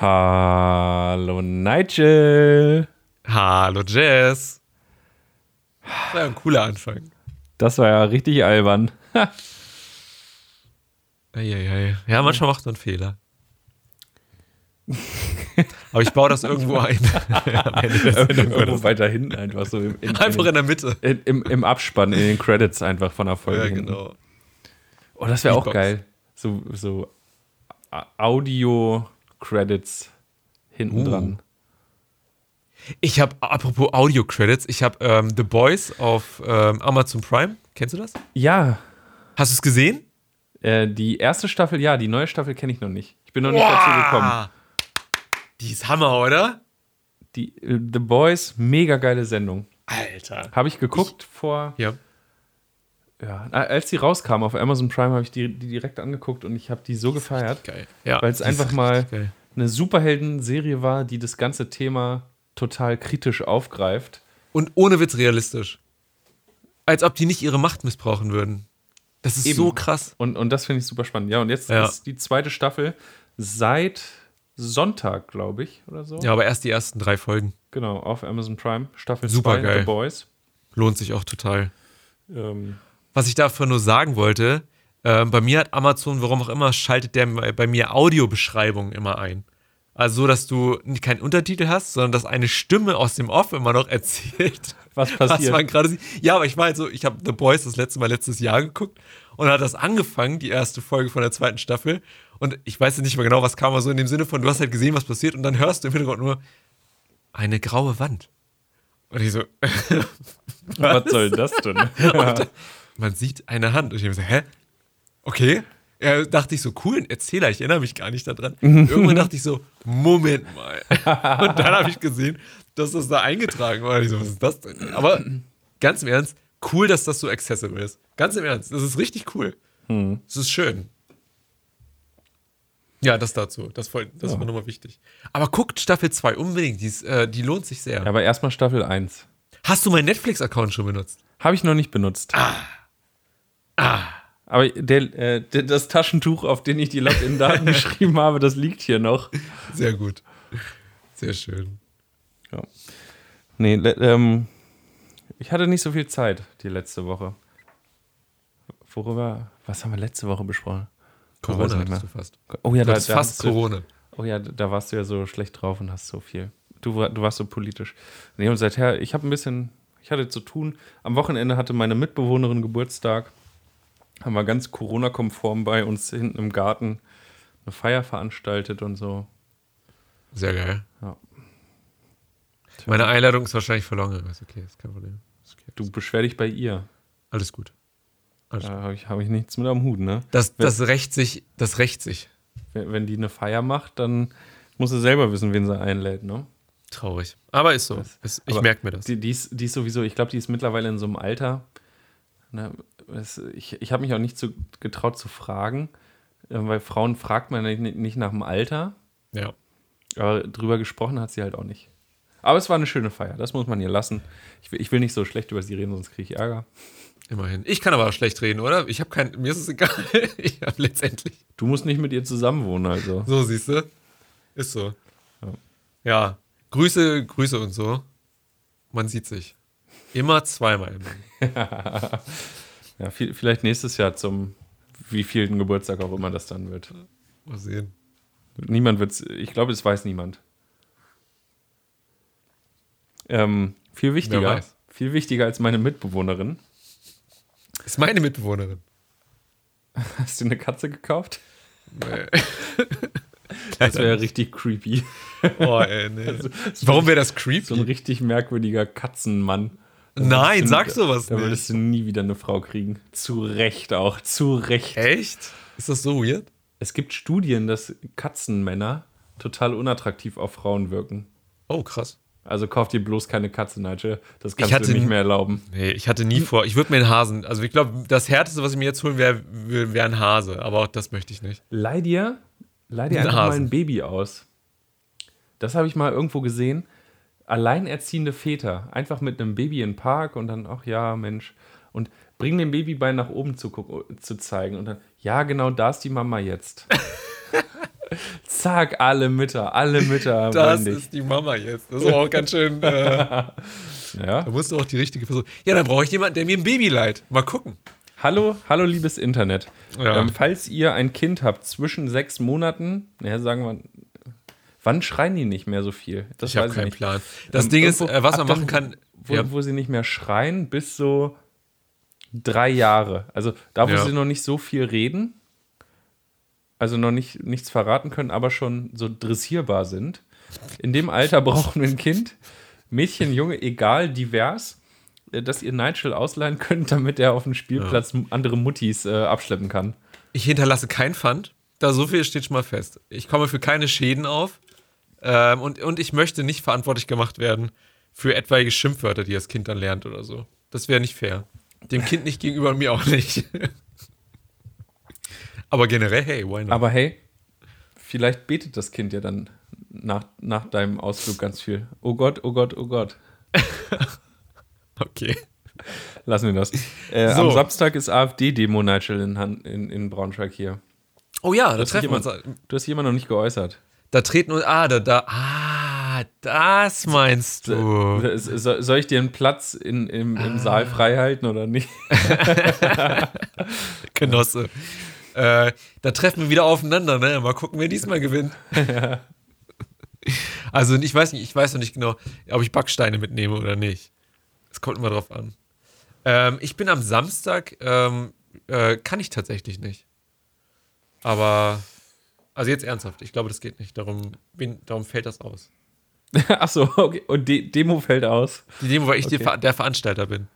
Hallo Nigel. Hallo Jess. Das war ja ein cooler Anfang. Das war ja richtig albern. Eieiei. Ja, manchmal macht man Fehler. Aber ich baue das irgendwo ein. Irgendwo weiter hinten einfach so. Im, in, einfach in der Mitte. In, im, Im Abspann, in den Credits einfach von der Folge. Ja, genau. Oh, das wäre auch geil. So, so Audio-Credits hinten uh. dran. Ich habe, apropos Audio-Credits, ich habe ähm, The Boys auf ähm, Amazon Prime. Kennst du das? Ja. Hast du es gesehen? Äh, die erste Staffel, ja, die neue Staffel kenne ich noch nicht. Ich bin noch nicht wow. dazu gekommen. Die ist Hammer, oder? Die äh, The Boys, mega geile Sendung. Alter. Habe ich geguckt ich, vor. Ja. Ja, als die rauskam auf Amazon Prime, habe ich die, die, direkt angeguckt und ich habe die so gefeiert. Geil. Ja, weil es einfach mal geil. eine Superhelden-Serie war, die das ganze Thema total kritisch aufgreift. Und ohne Witz realistisch. Als ob die nicht ihre Macht missbrauchen würden. Das ist Eben. so krass. Und, und das finde ich super spannend. Ja, und jetzt ja. ist die zweite Staffel seit Sonntag, glaube ich, oder so. Ja, aber erst die ersten drei Folgen. Genau, auf Amazon Prime. Staffel Super 2, geil. The Boys. Lohnt sich auch total. Ähm. Was ich dafür nur sagen wollte, äh, bei mir hat Amazon, warum auch immer, schaltet der bei mir Audiobeschreibungen immer ein. Also so, dass du keinen Untertitel hast, sondern dass eine Stimme aus dem Off immer noch erzählt, was passiert. Was man gerade sieht. Ja, aber ich meine so, ich habe The Boys das letzte Mal letztes Jahr geguckt und hat das angefangen, die erste Folge von der zweiten Staffel. Und ich weiß nicht mehr genau, was kam, aber so in dem Sinne von, du hast halt gesehen, was passiert und dann hörst du im Hintergrund nur eine graue Wand. Und ich so, was, was soll das denn? man siedt eine Hand. Und ich habe so, hä? Okay. Ja, dachte ich so, cool, ein Erzähler, ich erinnere mich gar nicht daran. Irgendwann dachte ich so, Moment mal. Und dann habe ich gesehen, dass das da eingetragen war. Und ich so, was ist das denn? Aber ganz im Ernst, cool, dass das so accessible ist. Ganz im Ernst, das ist richtig cool. Hm. Das ist schön. Ja, das dazu. Das, voll, das ja. war nochmal wichtig. Aber guckt Staffel 2 unbedingt. Die, ist, äh, die lohnt sich sehr. Ja, aber erstmal Staffel 1. Hast du meinen Netflix-Account schon benutzt? Habe ich noch nicht benutzt. Ah. Ah. Aber der, äh, das Taschentuch, auf dem ich die Login-Daten geschrieben habe, das liegt hier noch. Sehr gut. Sehr schön. Ja. Nee, ähm, ich hatte nicht so viel Zeit die letzte Woche. Worüber, was haben wir letzte Woche besprochen? Corona hattest du fast. Oh ja, da, da fast Corona. Du, oh ja, da warst du ja so schlecht drauf und hast so viel. Du, du warst so politisch. Nee, und seither, ich habe ein bisschen, ich hatte zu tun. Am Wochenende hatte meine Mitbewohnerin Geburtstag. Haben wir ganz Corona-konform bei uns hinten im Garten eine Feier veranstaltet und so. Sehr geil. Ja. Meine Einladung ist wahrscheinlich verloren. Ist okay, ist kein Problem. Ist okay. Du beschwer dich bei ihr. Alles gut. Alles da habe ich, hab ich nichts mit am Hut, ne? Das, wenn, das rächt sich, das rächt sich. Wenn, wenn die eine Feier macht, dann muss sie selber wissen, wen sie einlädt, ne? Traurig. Aber ist so. Das, ich merke mir das. Die, die, ist, die ist sowieso, ich glaube, die ist mittlerweile in so einem Alter. Ne, es, ich ich habe mich auch nicht zu, getraut zu fragen, äh, weil Frauen fragt man nicht, nicht nach dem Alter. Ja. Aber drüber gesprochen hat sie halt auch nicht. Aber es war eine schöne Feier, das muss man ihr lassen. Ich will, ich will nicht so schlecht über sie reden, sonst kriege ich Ärger. Immerhin. Ich kann aber auch schlecht reden, oder? Ich habe kein. Mir ist es egal. ich habe letztendlich. Du musst nicht mit ihr zusammenwohnen, also. So, siehst du? Ist so. Ja. ja. Grüße, Grüße und so. Man sieht sich. Immer zweimal im ja, viel, vielleicht nächstes Jahr zum wie vielen Geburtstag auch immer das dann wird. Mal sehen. Niemand wird's. Ich glaube, es weiß niemand. Ähm, viel wichtiger. Viel wichtiger als meine Mitbewohnerin ist meine Mitbewohnerin. Hast du eine Katze gekauft? Nee. das wäre ja richtig creepy. Oh, ey, nee. Also, Warum wäre das creepy? So ein richtig merkwürdiger Katzenmann. Nein, sag sowas da, nicht. Da würdest du nie wieder eine Frau kriegen. Zu Recht auch, zu Recht. Echt? Ist das so weird? Es gibt Studien, dass Katzenmänner total unattraktiv auf Frauen wirken. Oh, krass. Also kauf dir bloß keine Katze, Nigel. Das kannst hatte, du nicht mehr erlauben. Nee, ich hatte nie vor. Ich würde mir einen Hasen. Also ich glaube, das Härteste, was ich mir jetzt holen wäre, wäre ein Hase. Aber auch das möchte ich nicht. Leih dir, leih dir einfach Hasen. mal ein Baby aus. Das habe ich mal irgendwo gesehen. Alleinerziehende Väter. Einfach mit einem Baby in den Park und dann, ach ja, Mensch. Und bring dem Babybein nach oben zu, zu zeigen. Und dann, ja, genau da ist die Mama jetzt. Zack, alle Mütter, alle Mütter. Das ist die Mama jetzt. Das ist auch ganz schön. Äh, ja. da musst du auch die richtige Person. Ja, dann brauche ich jemanden, der mir ein Baby leiht. Mal gucken. Hallo, hallo, liebes Internet. Ja. Ähm, falls ihr ein Kind habt zwischen sechs Monaten, ja, sagen wir, wann schreien die nicht mehr so viel? Das Ich habe keinen nicht. Plan. Das Ähm, Ding ist, äh, was man machen kann. Wo, ja. wo sie nicht mehr schreien, bis so drei Jahre. Also da, wo Ja. sie noch nicht so viel reden, also noch nicht, nichts verraten können, aber schon so dressierbar sind. In dem Alter brauchen wir ein Kind, Mädchen, Junge, egal, divers, äh, dass ihr Nigel ausleihen könnt, damit er auf dem Spielplatz andere Muttis äh, abschleppen kann. Ich hinterlasse kein Pfand. Da so viel steht schon mal fest. Ich komme für keine Schäden auf. Ähm, und, und ich möchte nicht verantwortlich gemacht werden für etwaige Schimpfwörter, die das Kind dann lernt oder so. Das wäre nicht fair. Dem Kind nicht gegenüber und mir auch nicht. Aber generell, hey, why not? Aber hey, vielleicht betet das Kind ja dann nach, nach deinem Ausflug ganz viel. Oh Gott, oh Gott, oh Gott. okay. Lassen wir das. Äh, So. Am Samstag ist AfD-Demo, Nigel, in, in, in Braunschweig hier. Oh ja, da treffen wir uns. du hast jemand noch nicht geäußert. Da treten uns. Ah, da, da. Ah, das meinst du. So, soll ich dir einen Platz in, im, im Ah. Saal frei halten oder nicht? Genosse. Äh, da treffen wir wieder aufeinander, ne? Mal gucken, wer diesmal gewinnt. also ich weiß nicht, ich weiß noch nicht genau, ob ich Backsteine mitnehme oder nicht. Es kommt immer drauf an. Ähm, ich bin am Samstag, ähm, äh, kann ich tatsächlich nicht. Aber, also jetzt ernsthaft, ich glaube, das geht nicht. Darum, darum fällt das aus. Achso, okay. Und De Demo fällt aus. Die Demo, weil ich Okay. die Ver der Veranstalter bin.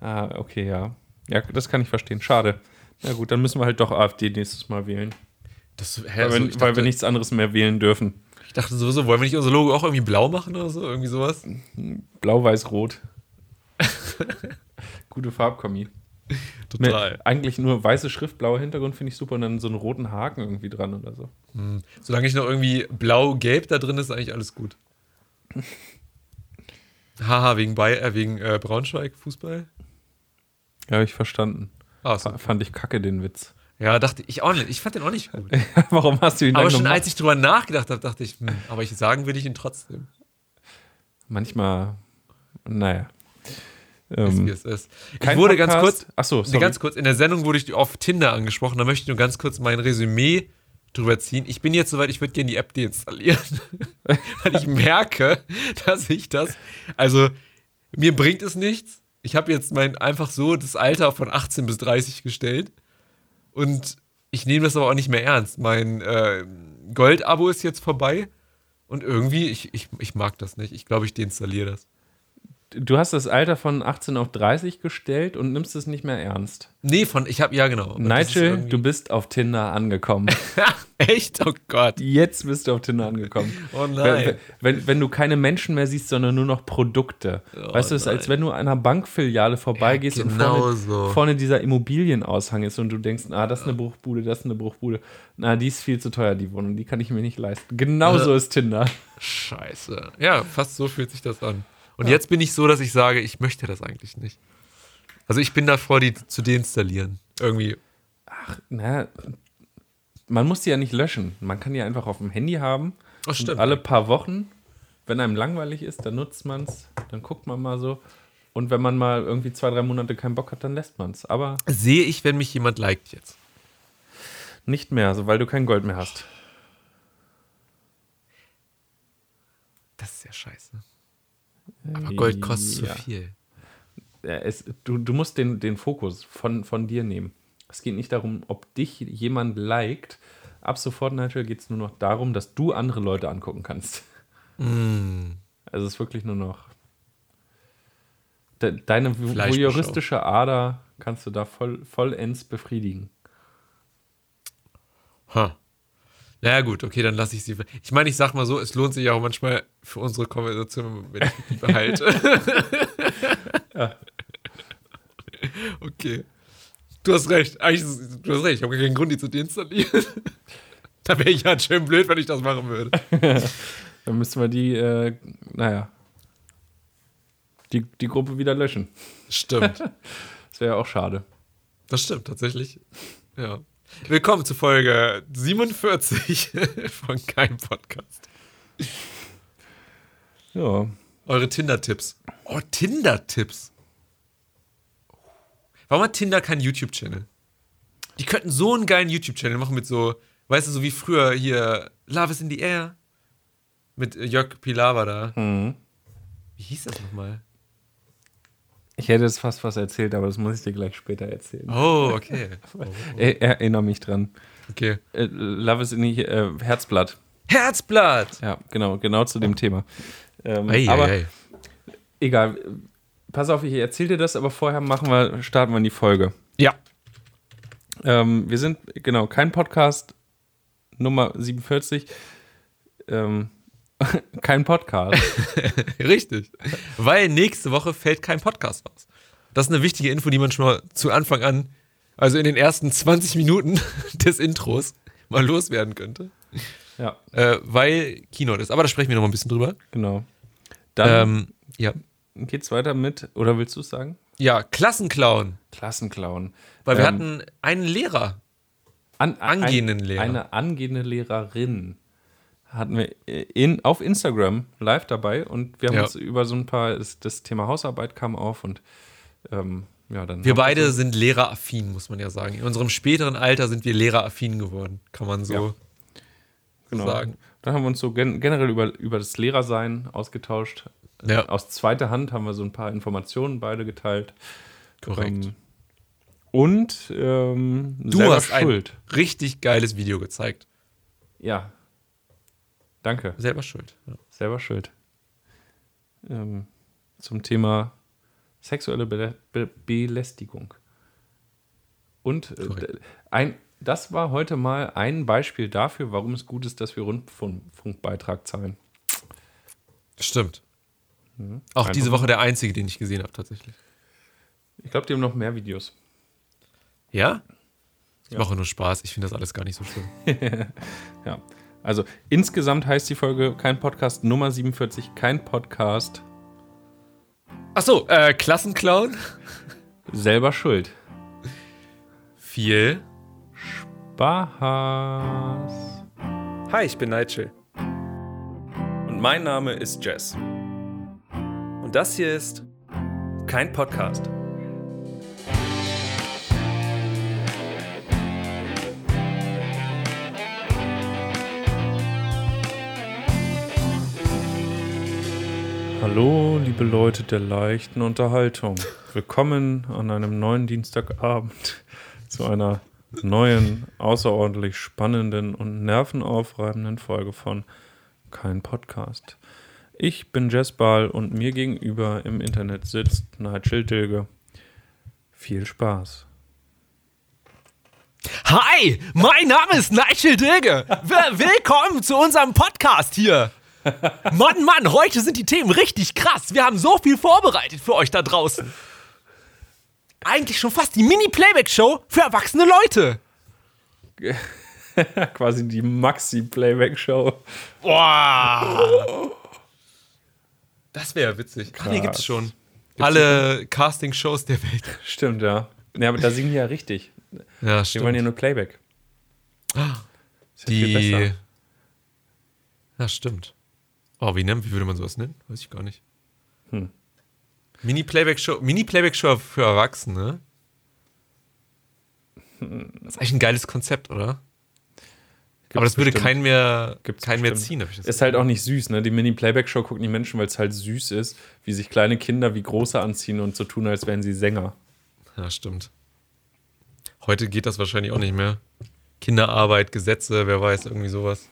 Ah, okay, ja. Ja, das kann ich verstehen. Schade. Na gut, dann müssen wir halt doch AfD nächstes Mal wählen. Das, hä, Weil, also wir, ich, weil dachte, wir nichts anderes mehr wählen dürfen. ich dachte sowieso, wollen wir nicht unser Logo auch irgendwie blau machen oder so? Irgendwie sowas? Blau, weiß, rot. Gute Farbkombi. Total. Mit eigentlich nur weiße Schrift, blauer Hintergrund finde ich super und dann so einen roten Haken irgendwie dran oder so. Solange ich noch irgendwie blau-gelb da drin ist, ist eigentlich alles gut. Haha, wegen, Bay äh, wegen äh, Braunschweig Fußball? Ja, hab ich verstanden. Ah, so. Fand ich kacke, den Witz. Ja, dachte ich auch nicht. Ich fand den auch nicht gut. Warum hast du ihn Aber schon gemacht? als ich drüber nachgedacht habe, dachte ich, hm, aber ich sagen will ich ihn trotzdem. Manchmal, naja. Ist, Ähm, wie es ist. Ich wurde ganz Podcast? kurz, Ach so, sorry. ganz kurz, in der Sendung wurde ich auf Tinder angesprochen, da möchte ich nur ganz kurz mein Resümee drüber ziehen. Ich bin jetzt soweit, ich würde gerne die App deinstallieren, weil ich merke, dass ich das, also mir bringt es nichts. Ich habe jetzt mein einfach so das Alter von 18 bis 30 gestellt und ich nehme das aber auch nicht mehr ernst. Mein äh, Gold-Abo ist jetzt vorbei und irgendwie, ich, ich, ich mag das nicht. Ich glaube, ich deinstalliere das. Du hast das Alter von 18 auf 30 gestellt und nimmst es nicht mehr ernst. Nee, von, ich habe, ja genau. Und Nigel, irgendwie- du bist auf Tinder angekommen. Echt? Oh Gott. Jetzt bist du auf Tinder angekommen. Oh Wenn, nein. wenn, wenn du keine Menschen mehr siehst, sondern nur noch Produkte. Oh weißt du, es ist, als wenn du an einer Bankfiliale vorbeigehst Ja, und genau vorne, so. vorne dieser Immobilienaushang ist und du denkst, ah, das ist eine Bruchbude, das ist eine Bruchbude. Na, die ist viel zu teuer, die Wohnung, die kann ich mir nicht leisten. Genau so ist Tinder. Scheiße. Ja, fast so fühlt sich das an. Und jetzt bin ich so, dass ich sage, ich möchte das eigentlich nicht. Also ich bin davor, die zu deinstallieren. Irgendwie. Na, man muss die ja nicht löschen. Man kann die einfach auf dem Handy haben. Das stimmt. Und alle paar Wochen, wenn einem langweilig ist, dann nutzt man es, dann guckt man mal so. Und wenn man mal irgendwie zwei, drei Monate keinen Bock hat, dann lässt man es. Aber Sehe ich, wenn mich jemand liked jetzt. nicht mehr, so weil du kein Gold mehr hast. Das ist ja scheiße. Aber Gold kostet Ja. zu viel. Es, du, du musst den, den Fokus von, von dir nehmen. Es geht nicht darum, ob dich jemand liked. Ab sofort, Nigel, geht es nur noch darum, dass du andere Leute angucken kannst. Mm. Also es ist wirklich nur noch. De, deine voyeuristische Ader kannst du da voll, vollends befriedigen. Ha. Naja, gut, okay, dann lasse ich sie. Ich meine, ich sag mal so, es lohnt sich auch manchmal für unsere Konversation, wenn ich die behalte. Okay. Du hast recht. Eigentlich, ist- du hast recht. Ich habe gar keinen Grund, die zu deinstallieren. da wäre ich ja schön blöd, wenn ich das machen würde. Dann müssen wir die, äh, naja, die, die Gruppe wieder löschen. Stimmt. Das wäre ja auch schade. Das stimmt, tatsächlich. Ja. Willkommen zu Folge 47 von Kein Podcast. Ja. Eure Tinder-Tipps. Oh, Tinder-Tipps. Warum hat Tinder keinen YouTube-Channel? Die könnten so einen geilen YouTube-Channel machen mit so, weißt du, so wie früher hier Love is in the Air. Mit Jörg Pilawa da. Mhm. Wie hieß das nochmal? Ich hätte jetzt fast was erzählt, aber das muss ich dir gleich später erzählen. Oh, okay. Oh, oh. Er, erinnere mich dran. Okay. Äh, Love is in the äh, Herzblatt. Herzblatt! Ja, genau, genau zu dem Thema. Ähm, Ei, aber ei, ei. egal. Pass auf, ich erzähle dir das, aber vorher machen wir, starten wir in die Folge. Ja. Ähm, wir sind, genau, kein Podcast Nummer 47. Ähm, kein Podcast. Richtig. Weil nächste Woche fällt kein Podcast raus. Das ist eine wichtige Info, die man schon mal zu Anfang an, also in den ersten 20 Minuten des Intros, mal loswerden könnte. ja, Äh, weil Keynote ist. Aber da sprechen wir noch mal ein bisschen drüber. genau. Dann Ähm, ja. geht's weiter mit, oder willst du es sagen? ja, Klassenclown. Klassenclown. Weil wir Ähm, hatten einen Lehrer. An, angehenden ein, Lehrer. Eine angehende Lehrerin hatten wir in, auf Instagram live dabei und wir haben Ja. uns über so ein paar, das, das Thema Hausarbeit kam auf und ähm, ja, dann. Wir beide so- sind lehreraffin, muss man ja sagen. In unserem späteren Alter sind wir lehreraffin geworden, kann man so Ja. genau. sagen. Dann haben wir uns so gen generell über, über das Lehrersein ausgetauscht. Ja, Aus zweiter Hand haben wir so ein paar Informationen beide geteilt. korrekt. Ähm, und ähm, du hast schuld. ein richtig geiles Video gezeigt. Ja. Danke. Selber schuld. Ja. Selber schuld. Ähm, zum Thema sexuelle Be Be Belästigung. Und äh, ein, das war heute mal ein Beispiel dafür, warum es gut ist, dass wir Rundfunkbeitrag zahlen. Stimmt. Auch Mhm. Einfach diese. Woche der einzige, den ich gesehen habe, tatsächlich. Ich glaube, die haben noch mehr Videos. Ja? Ich Ja. mache nur Spaß. Ich finde das alles gar nicht so schlimm. Ja. Also insgesamt heißt die Folge kein Podcast Nummer 47, kein Podcast Achso, äh, Klassenclown? selber schuld. Viel. Spaß. Hi, ich bin Nigel. Und mein Name ist Jess. Und das hier ist kein Podcast. Hallo, liebe Leute der leichten Unterhaltung. Willkommen an einem neuen Dienstagabend zu einer neuen, außerordentlich spannenden und nervenaufreibenden Folge von Kein Podcast. Ich bin Jess Bahl und mir gegenüber im Internet sitzt Nigel Dilge. Viel Spaß. Hi, mein Name ist Nigel Dilge. Willkommen zu unserem Podcast hier. Mann, Mann, heute sind die Themen richtig krass. Wir haben so viel vorbereitet für euch da draußen. Eigentlich schon fast die Mini-Playback-Show für erwachsene Leute. Quasi die Maxi-Playback-Show. Boah. Das wäre witzig. Ach, nee, gibt's schon. Alle Casting-Shows der Welt. Stimmt, ja. Ja, aber da singen die ja richtig. Ja, Die wollen ja nur Playback. Viel Die. besser. Ja, stimmt. Oh, wie, nennt, wie würde man sowas nennen? Weiß ich gar nicht. Hm. Mini-Playback-Show Mini -Playback -Show für Erwachsene. Das ist eigentlich ein geiles Konzept, oder? Aber das würde keinen mehr, Gibt's keinen mehr ziehen, hab ich das Ist halt auch nicht süß, ne? Die Mini-Playback-Show gucken die Menschen, weil es halt süß ist, wie sich kleine Kinder wie große anziehen und so tun, als wären sie Sänger. Ja, stimmt. Heute geht das wahrscheinlich auch nicht mehr. Kinderarbeit, Gesetze, wer weiß, irgendwie sowas.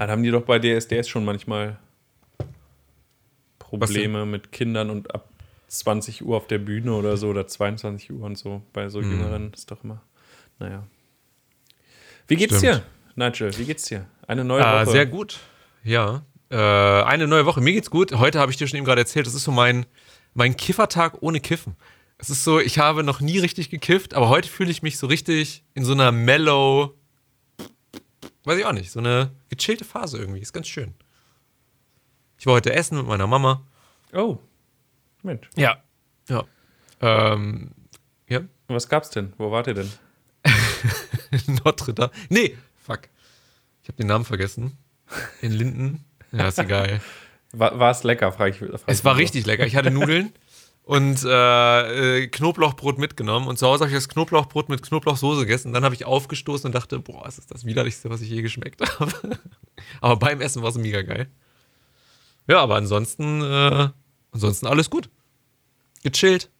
Ja, da haben die doch bei DSDS schon manchmal Probleme mit Kindern und ab 20 Uhr auf der Bühne oder so oder 22 Uhr und so. Bei so Mhm. Jüngeren ist doch immer. Naja. Wie geht's Stimmt. dir, Nigel? Wie geht's dir? Eine neue Ah, Woche. sehr gut. Ja. Äh, eine neue Woche. Mir geht's gut. Heute habe ich dir schon eben gerade erzählt, das ist so mein, mein Kiffertag ohne Kiffen. Es ist so, ich habe noch nie richtig gekifft, aber heute fühle ich mich so richtig in so einer mellow, weiß ich auch nicht, so eine gechillte Phase irgendwie. Ist ganz schön. Ich war heute essen mit meiner Mama. Oh. Mensch. Ja. Ja. Ähm, ja. Was gab's denn? Wo wart ihr denn? Notre Dame. Nee, fuck. Ich habe den Namen vergessen. In Linden. Ja, ist egal. War, es lecker, frage ich. Frag es war richtig lecker. Ich hatte Nudeln und äh, äh, Knoblauchbrot mitgenommen. Und zu Hause habe ich das Knoblauchbrot mit Knoblauchsoße gegessen. dann habe ich aufgestoßen und dachte, boah, ist das widerlichste, was ich je geschmeckt habe. aber beim Essen war es mega geil. Ja, aber ansonsten, äh, ansonsten alles gut. Gechillt.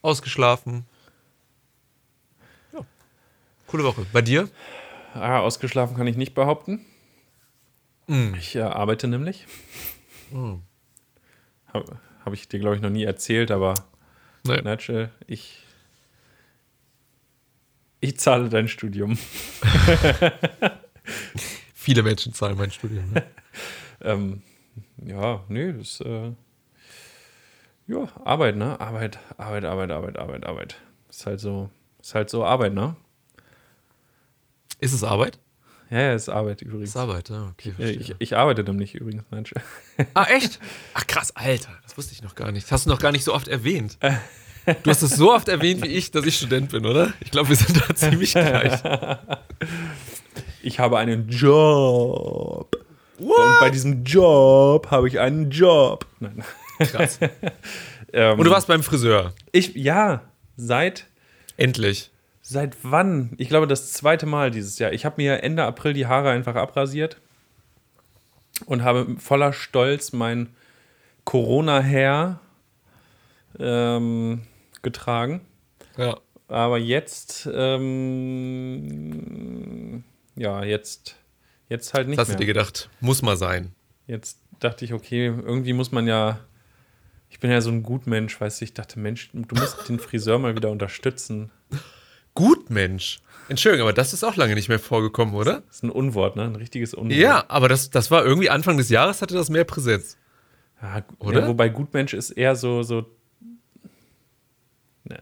Ausgeschlafen. Ja. Coole Woche. Bei dir? Ah, ausgeschlafen kann ich nicht behaupten. Mm. Ich äh, arbeite nämlich. Mm. Habe hab ich dir, glaube ich, noch nie erzählt, aber nee. Nigel, ich, ich zahle dein Studium. Viele Menschen zahlen mein Studium. Ne? ähm, ja, nee, das äh, ja, Arbeit, ne? Arbeit, Arbeit, Arbeit, Arbeit, Arbeit, Arbeit. Ist halt so, ist halt so Arbeit, ne? Ist es Arbeit? Ja, ja, ist Arbeit übrigens. Ist Arbeit, ja, okay. Verstehe. Ich, ich arbeite nämlich übrigens, Mensch. Ah, echt? Ach krass, Alter, das wusste ich noch gar nicht. Das hast du noch gar nicht so oft erwähnt. Du hast es so oft erwähnt wie ich, dass ich Student bin, oder? Ich glaube, wir sind da ziemlich gleich. Ich habe einen Job. What? Und bei diesem Job habe ich einen Job. Nein. Krass. ähm, Und du warst beim Friseur? Ich, ja, seit. Endlich. Seit wann? Ich glaube, das zweite Mal dieses Jahr. Ich habe mir Ende April die Haare einfach abrasiert und habe voller Stolz mein Corona-Hair ähm, getragen. Ja. Aber jetzt, ähm, ja, jetzt, jetzt halt nicht Was hast mehr. du dir gedacht? Muss mal sein. Jetzt dachte ich, okay, irgendwie muss man ja, ich bin ja so ein Gutmensch, weißt du, ich dachte, Mensch, du musst den Friseur mal wieder unterstützen. Gutmensch. Entschuldigung, aber das ist auch lange nicht mehr vorgekommen, oder? Das ist ein Unwort, ne? Ein richtiges Unwort. Ja, aber das, das war irgendwie Anfang des Jahres hatte das mehr Präsenz. Ja, oder? Ja, wobei Gutmensch ist eher so, so. Ne,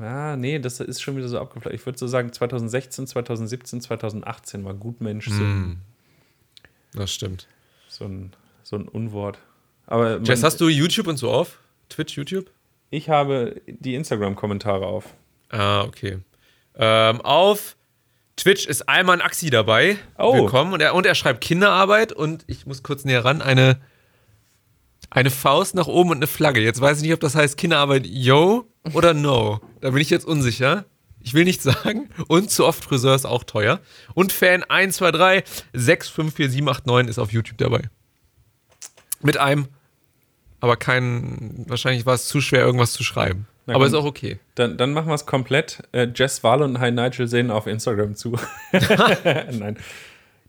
ja, nee, das ist schon wieder so abgeflacht. Ich würde so sagen, 2016, 2017, 2018 war Gutmensch so. Mm, das stimmt. So ein, so ein Unwort. Aber Jess, hast du YouTube und so auf? Twitch, YouTube? Ich habe die Instagram-Kommentare auf. Ah, okay. Ähm, auf Twitch ist Alman Axi dabei. Oh. Willkommen. Und er, und er schreibt Kinderarbeit und ich muss kurz näher ran. Eine, eine Faust nach oben und eine Flagge. Jetzt weiß ich nicht, ob das heißt Kinderarbeit yo oder no. Da bin ich jetzt unsicher. Ich will nichts sagen. Und zu oft Friseur ist auch teuer. Und Fan 123 654789 ist auf YouTube dabei. Mit einem aber kein, wahrscheinlich war es zu schwer, irgendwas zu schreiben. Na, aber komm, ist auch okay. Dann, dann machen wir es komplett. Äh, Jess Wahl und Hi Nigel sehen auf Instagram zu. Nein.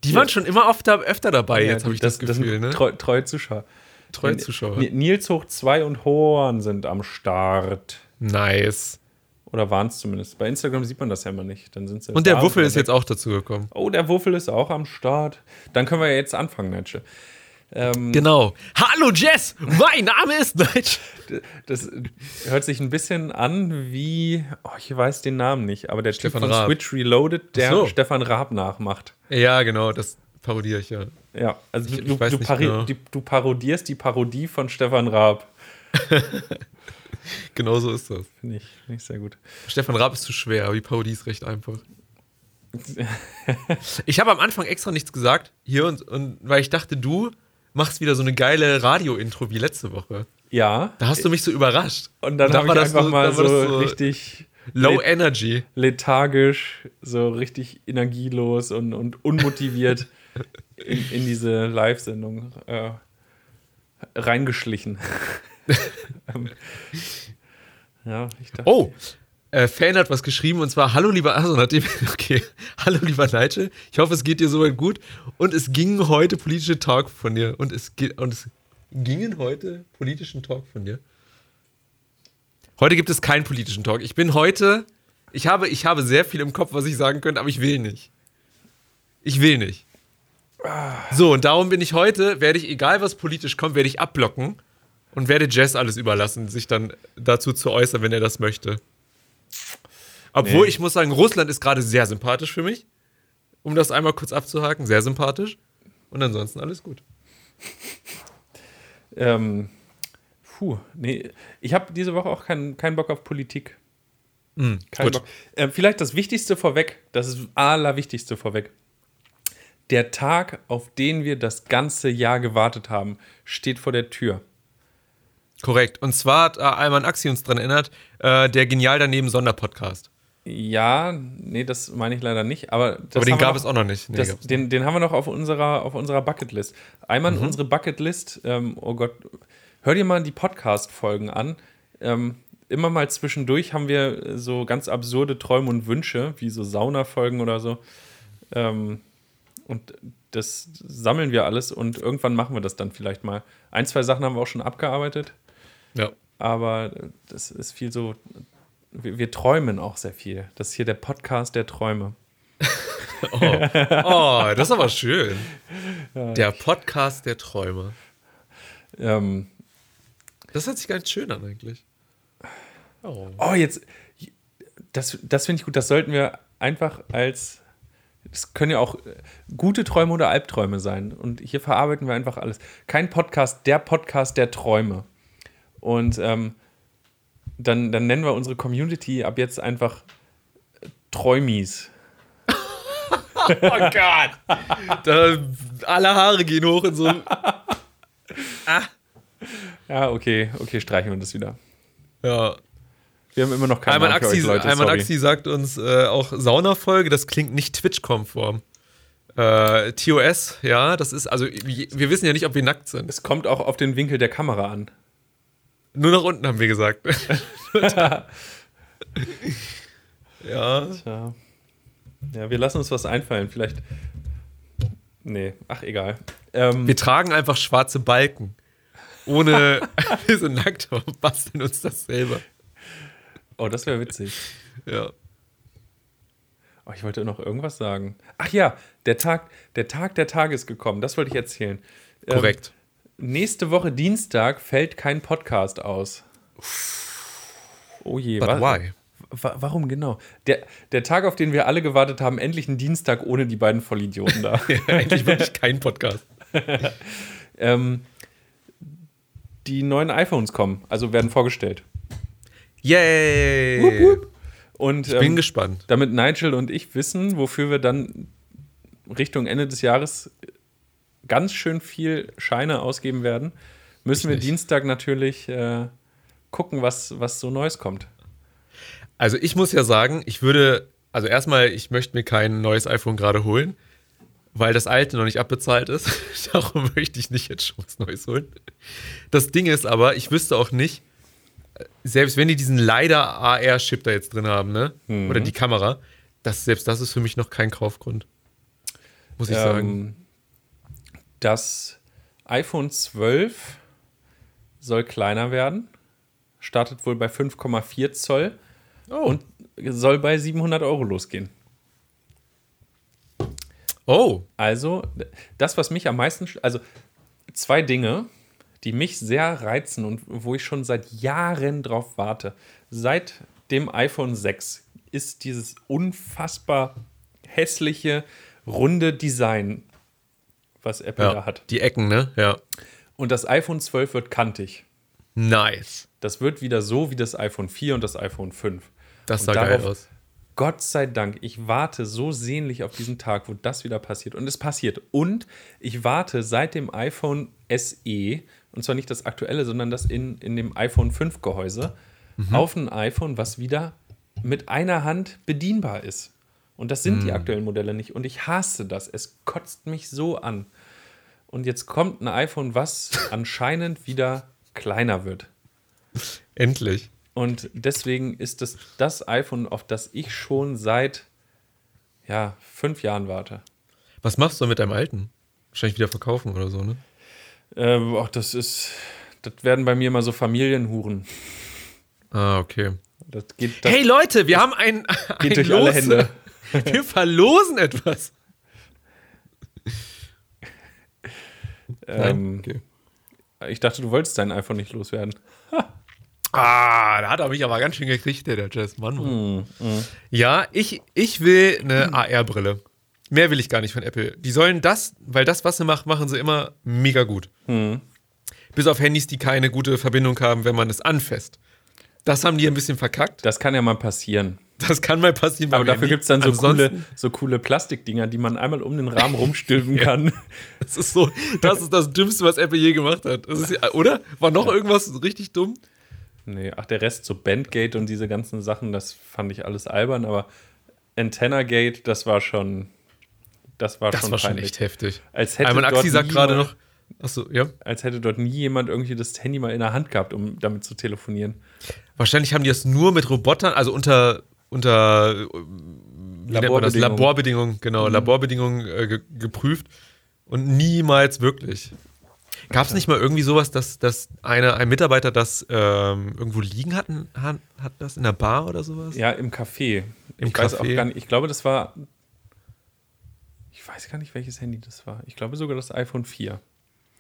Die ja. waren schon immer oft da, öfter dabei, ja, jetzt habe ich das, das Gefühl. Das ne? treu, treue Zuschauer. Treue Zuschauer. Nils Hoch 2 und Horn sind am Start. Nice. Oder waren es zumindest. Bei Instagram sieht man das ja immer nicht. Dann sind's und der Wuffel ist jetzt auch dazu gekommen. Oh, der Wuffel ist auch am Start. Dann können wir ja jetzt anfangen, Nigel. Ähm, genau. Hallo Jess, mein Name ist Deutsch. Das hört sich ein bisschen an wie, oh, ich weiß den Namen nicht, aber der Stefan Typ von Raab. Switch Reloaded, der so. Stefan Raab nachmacht. Ja, genau, das parodiere ich ja. Ja, also ich, du, ich du, genau. die, du, parodierst die Parodie von Stefan Raab. genau so ist das. Finde ich, find ich sehr gut. Stefan Raab ist zu schwer, aber die Parodie ist recht einfach. ich habe am Anfang extra nichts gesagt, hier und, und weil ich dachte, du machst wieder so eine geile Radio-Intro wie letzte Woche. Ja. Da hast du mich so überrascht. Und dann, dann habe ich einfach so, mal so, so richtig Low Energy. Lethargisch, so richtig energielos und, und unmotiviert in, in diese Live-Sendung äh, reingeschlichen. ja, ich dachte. Oh, äh, Fan hat was geschrieben und zwar: Hallo lieber, also nachdem, okay, hallo lieber Nigel, ich hoffe, es geht dir soweit gut. Und es ging heute politische Talk von dir. Und es, und es gingen heute politischen Talk von dir. Heute gibt es keinen politischen Talk. Ich bin heute, ich habe, ich habe sehr viel im Kopf, was ich sagen könnte, aber ich will nicht. Ich will nicht. So, und darum bin ich heute, werde ich, egal was politisch kommt, werde ich abblocken und werde Jess alles überlassen, sich dann dazu zu äußern, wenn er das möchte. Obwohl nee. ich muss sagen, Russland ist gerade sehr sympathisch für mich. Um das einmal kurz abzuhaken, sehr sympathisch. Und ansonsten alles gut. ähm, puh, nee, ich habe diese Woche auch keinen kein Bock auf Politik. Kein gut. Bock. Ähm, vielleicht das Wichtigste vorweg, das ist das Allerwichtigste vorweg. Der Tag, auf den wir das ganze Jahr gewartet haben, steht vor der Tür. Korrekt. Und zwar hat äh, Alman Axi uns dran erinnert, äh, der Genial daneben Sonderpodcast. Ja, nee, das meine ich leider nicht, aber, Aber den gab noch- es auch noch nicht. Nee, Das, den, den haben wir noch auf unserer, auf unserer Bucketlist. Einmal unsere Bucketlist, ähm, oh Gott, hör dir mal die Podcast-Folgen an. Ähm, immer mal zwischendurch haben wir so ganz absurde Träume und Wünsche, wie so Sauna-Folgen oder so. Ähm, und das sammeln wir alles und irgendwann machen wir das dann vielleicht mal. Ein, zwei Sachen haben wir auch schon abgearbeitet, ja. aber das ist viel so. Wir, wir träumen auch sehr viel. Das ist hier der Podcast der Träume. Oh, das ist aber schön. Der Podcast der Träume. Ähm, Das hört sich ganz schön an eigentlich. Oh. Oh, jetzt. Das, das finde ich gut. Das sollten wir einfach als. Das können ja auch gute Träume oder Albträume sein. Und hier verarbeiten wir einfach alles. Kein Podcast, der Podcast der Träume. Und ähm, dann, dann nennen wir unsere Community ab jetzt einfach Träumis. Oh Gott. Da, alle Haare gehen hoch in so ein. Ja, okay, okay, streichen wir das wieder. Ja. Wir haben immer noch Namen für Axi, euch, Leute. Sorry. Axi sagt uns äh, auch Saunafolge, das klingt nicht Twitch-konform. Äh, TOS, ja, das ist, also wir wissen ja nicht, ob wir nackt sind. Es kommt auch auf den Winkel der Kamera an. Nur nach unten haben wir gesagt. ja. Ja. Ja, wir lassen uns was einfallen. Vielleicht. Nee, ach, egal. Ähm, Wir tragen einfach schwarze Balken. Ohne, wir sind nackt und basteln uns das selber. oh, das wäre witzig. Ja. Oh, ich wollte noch irgendwas sagen. Ach ja, der Tag, der Tag der Tage ist gekommen. Das wollte ich erzählen. Ähm, Korrekt. Nächste Woche Dienstag fällt kein Podcast aus. Oh je, But wa- why? wa- warum genau? Der, der Tag, auf den wir alle gewartet haben, endlich ein Dienstag ohne die beiden Vollidioten da. Eigentlich wirklich kein Podcast. ähm, die neuen iPhones kommen, also werden vorgestellt. Yay! Und Ich bin ähm, gespannt. damit Nigel und ich wissen, wofür wir dann Richtung Ende des Jahres ganz schön viel Scheine ausgeben werden, müssen wir nicht. Dienstag natürlich äh, gucken, was, was so Neues kommt. Also ich muss ja sagen, ich würde, also erstmal, ich möchte mir kein neues iPhone gerade holen, weil das alte noch nicht abbezahlt ist. Darum möchte ich nicht jetzt schon was Neues holen. Das Ding ist aber, ich wüsste auch nicht, selbst wenn die diesen leider AR-Chip da jetzt drin haben, ne? Oder die Kamera, das, selbst das ist für mich noch kein Kaufgrund. Muss ich sagen. Das iPhone 12 soll kleiner werden, startet wohl bei 5,4 Zoll Oh. und soll bei 700 Euro losgehen. Oh, Also, das, was mich am meisten, also zwei Dinge, die mich sehr reizen und wo ich schon seit Jahren drauf warte. Seit dem iPhone 6 ist dieses unfassbar hässliche, runde Design, was Apple da ja. hat. Die Ecken, ne? Ja. Und das iPhone 12 wird kantig. Nice. Das wird wieder so wie das iPhone 4 und das iPhone 5. Das sah geil darauf- aus. Gott sei Dank, ich warte so sehnlich auf diesen Tag, wo das wieder passiert. Und es passiert. Und ich warte seit dem iPhone SE, und zwar nicht das aktuelle, sondern das in, in dem iPhone 5 Gehäuse, auf ein iPhone, was wieder mit einer Hand bedienbar ist. Und das sind die aktuellen Modelle nicht. Und ich hasse das. Es kotzt mich so an. Und jetzt kommt ein iPhone, was anscheinend wieder kleiner wird. Endlich. Und deswegen ist es das iPhone, auf das ich schon seit ja, fünf Jahren warte. Was machst du mit deinem alten? Wahrscheinlich wieder verkaufen oder so, ne? Ähm, ach, das ist, das werden bei mir immer so Familienhuren. Ah, okay. Das geht, das hey Leute, wir haben ein, ein geht durch alle Los. Hände. Wir verlosen etwas. Ähm, okay. Ich dachte, du wolltest dein iPhone nicht loswerden. Ah, da hat er mich aber ganz schön gekriegt, der, der Jazz. Mann, Mann. Mm, Ja, ich, ich will eine AR-Brille. Mehr will ich gar nicht von Apple. Die sollen das, weil das, was sie macht, machen sie immer mega gut. Mm. Bis auf Handys, die keine gute Verbindung haben, wenn man es anfasst. Das haben die ein bisschen verkackt. Das kann ja mal passieren. Das kann mal passieren. Aber dafür gibt es dann so Ansonsten- coole, so coole Plastikdinger, die man einmal um den Rahmen rumstülpen kann. Das ist so, das ist das Dümmste, was Apple je gemacht hat. Ist, ja- oder? War noch irgendwas richtig dumm? Nee, ach, der Rest, so Bandgate und diese ganzen Sachen, das fand ich alles albern, aber Antenna Gate, das war schon. Das war Das schon war schon echt heftig. Als hätte, Einmal Axi sagt gerade noch. Achso, ja. als hätte dort nie jemand irgendwie das Handy mal in der Hand gehabt, um damit zu telefonieren. Wahrscheinlich haben die das nur mit Robotern, also unter, unter äh? Laborbedingungen. Laborbedingungen, genau, Laborbedingungen äh, ge geprüft und niemals wirklich. Gab es nicht mal irgendwie sowas, dass, dass eine, ein Mitarbeiter das ähm, irgendwo liegen hat, hat, hat das in der Bar oder sowas? Ja, im Café. Im ich weiß auch Café? gar nicht. Ich glaube, das war. Ich weiß gar nicht, welches Handy das war. Ich glaube sogar das iPhone 4.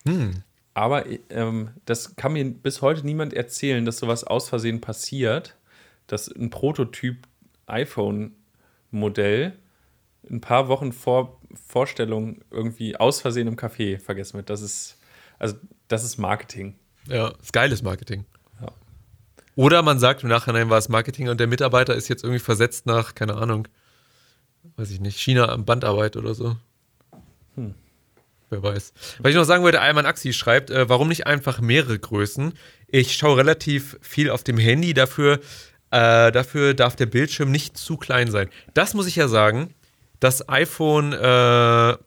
Hm. Aber ähm, das kann mir bis heute niemand erzählen, dass sowas aus Versehen passiert, dass ein Prototyp iPhone-Modell ein paar Wochen vor Vorstellung irgendwie aus Versehen im Café vergessen wird. Das ist, also das ist Marketing. Ja, ist geiles Marketing. Ja. Oder man sagt im Nachhinein war es Marketing und der Mitarbeiter ist jetzt irgendwie versetzt nach, keine Ahnung, weiß ich nicht, China am Bandarbeit oder so. Wer weiß. Was ich noch sagen wollte, Alman Axi schreibt, äh, warum nicht einfach mehrere Größen? Ich schaue relativ viel auf dem Handy, dafür, äh, dafür darf der Bildschirm nicht zu klein sein. Das muss ich ja sagen, das iPhone äh,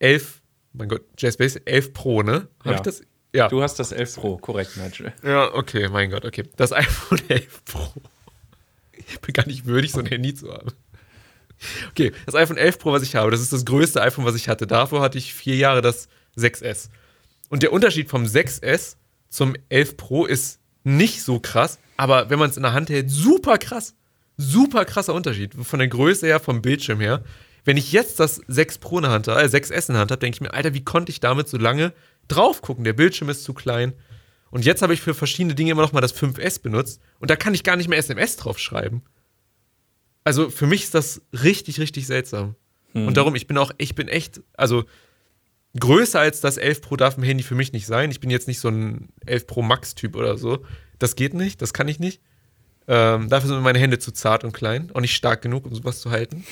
11, mein Gott, JSpace 11 Pro, ne? Hab Ja. ich das? Ja. Du hast das 11 Pro, korrekt, Nigel. Ja, okay, mein Gott, okay. Das iPhone 11 Pro. Ich bin gar nicht würdig, so ein Handy zu haben. Okay, das iPhone 11 Pro, was ich habe, das ist das größte iPhone, was ich hatte. Davor hatte ich vier Jahre das 6S. Und der Unterschied vom 6S zum 11 Pro ist nicht so krass, aber wenn man es in der Hand hält, super krass. Super krasser Unterschied. Von der Größe her, vom Bildschirm her. Wenn ich jetzt das 6 Pro in der Hand habe, äh, 6S in der Hand habe, denke ich mir, Alter, wie konnte ich damit so lange drauf gucken? Der Bildschirm ist zu klein. Und jetzt habe ich für verschiedene Dinge immer noch mal das 5S benutzt und da kann ich gar nicht mehr SMS drauf schreiben. Also für mich ist das richtig, richtig seltsam. Und darum, ich bin auch, ich bin echt, also größer als das 11 Pro darf ein Handy für mich nicht sein. Ich bin jetzt nicht so ein 11 Pro Max-Typ oder so. Das geht nicht, das kann ich nicht. Ähm, dafür sind meine Hände zu zart und klein, auch nicht stark genug, um sowas zu halten.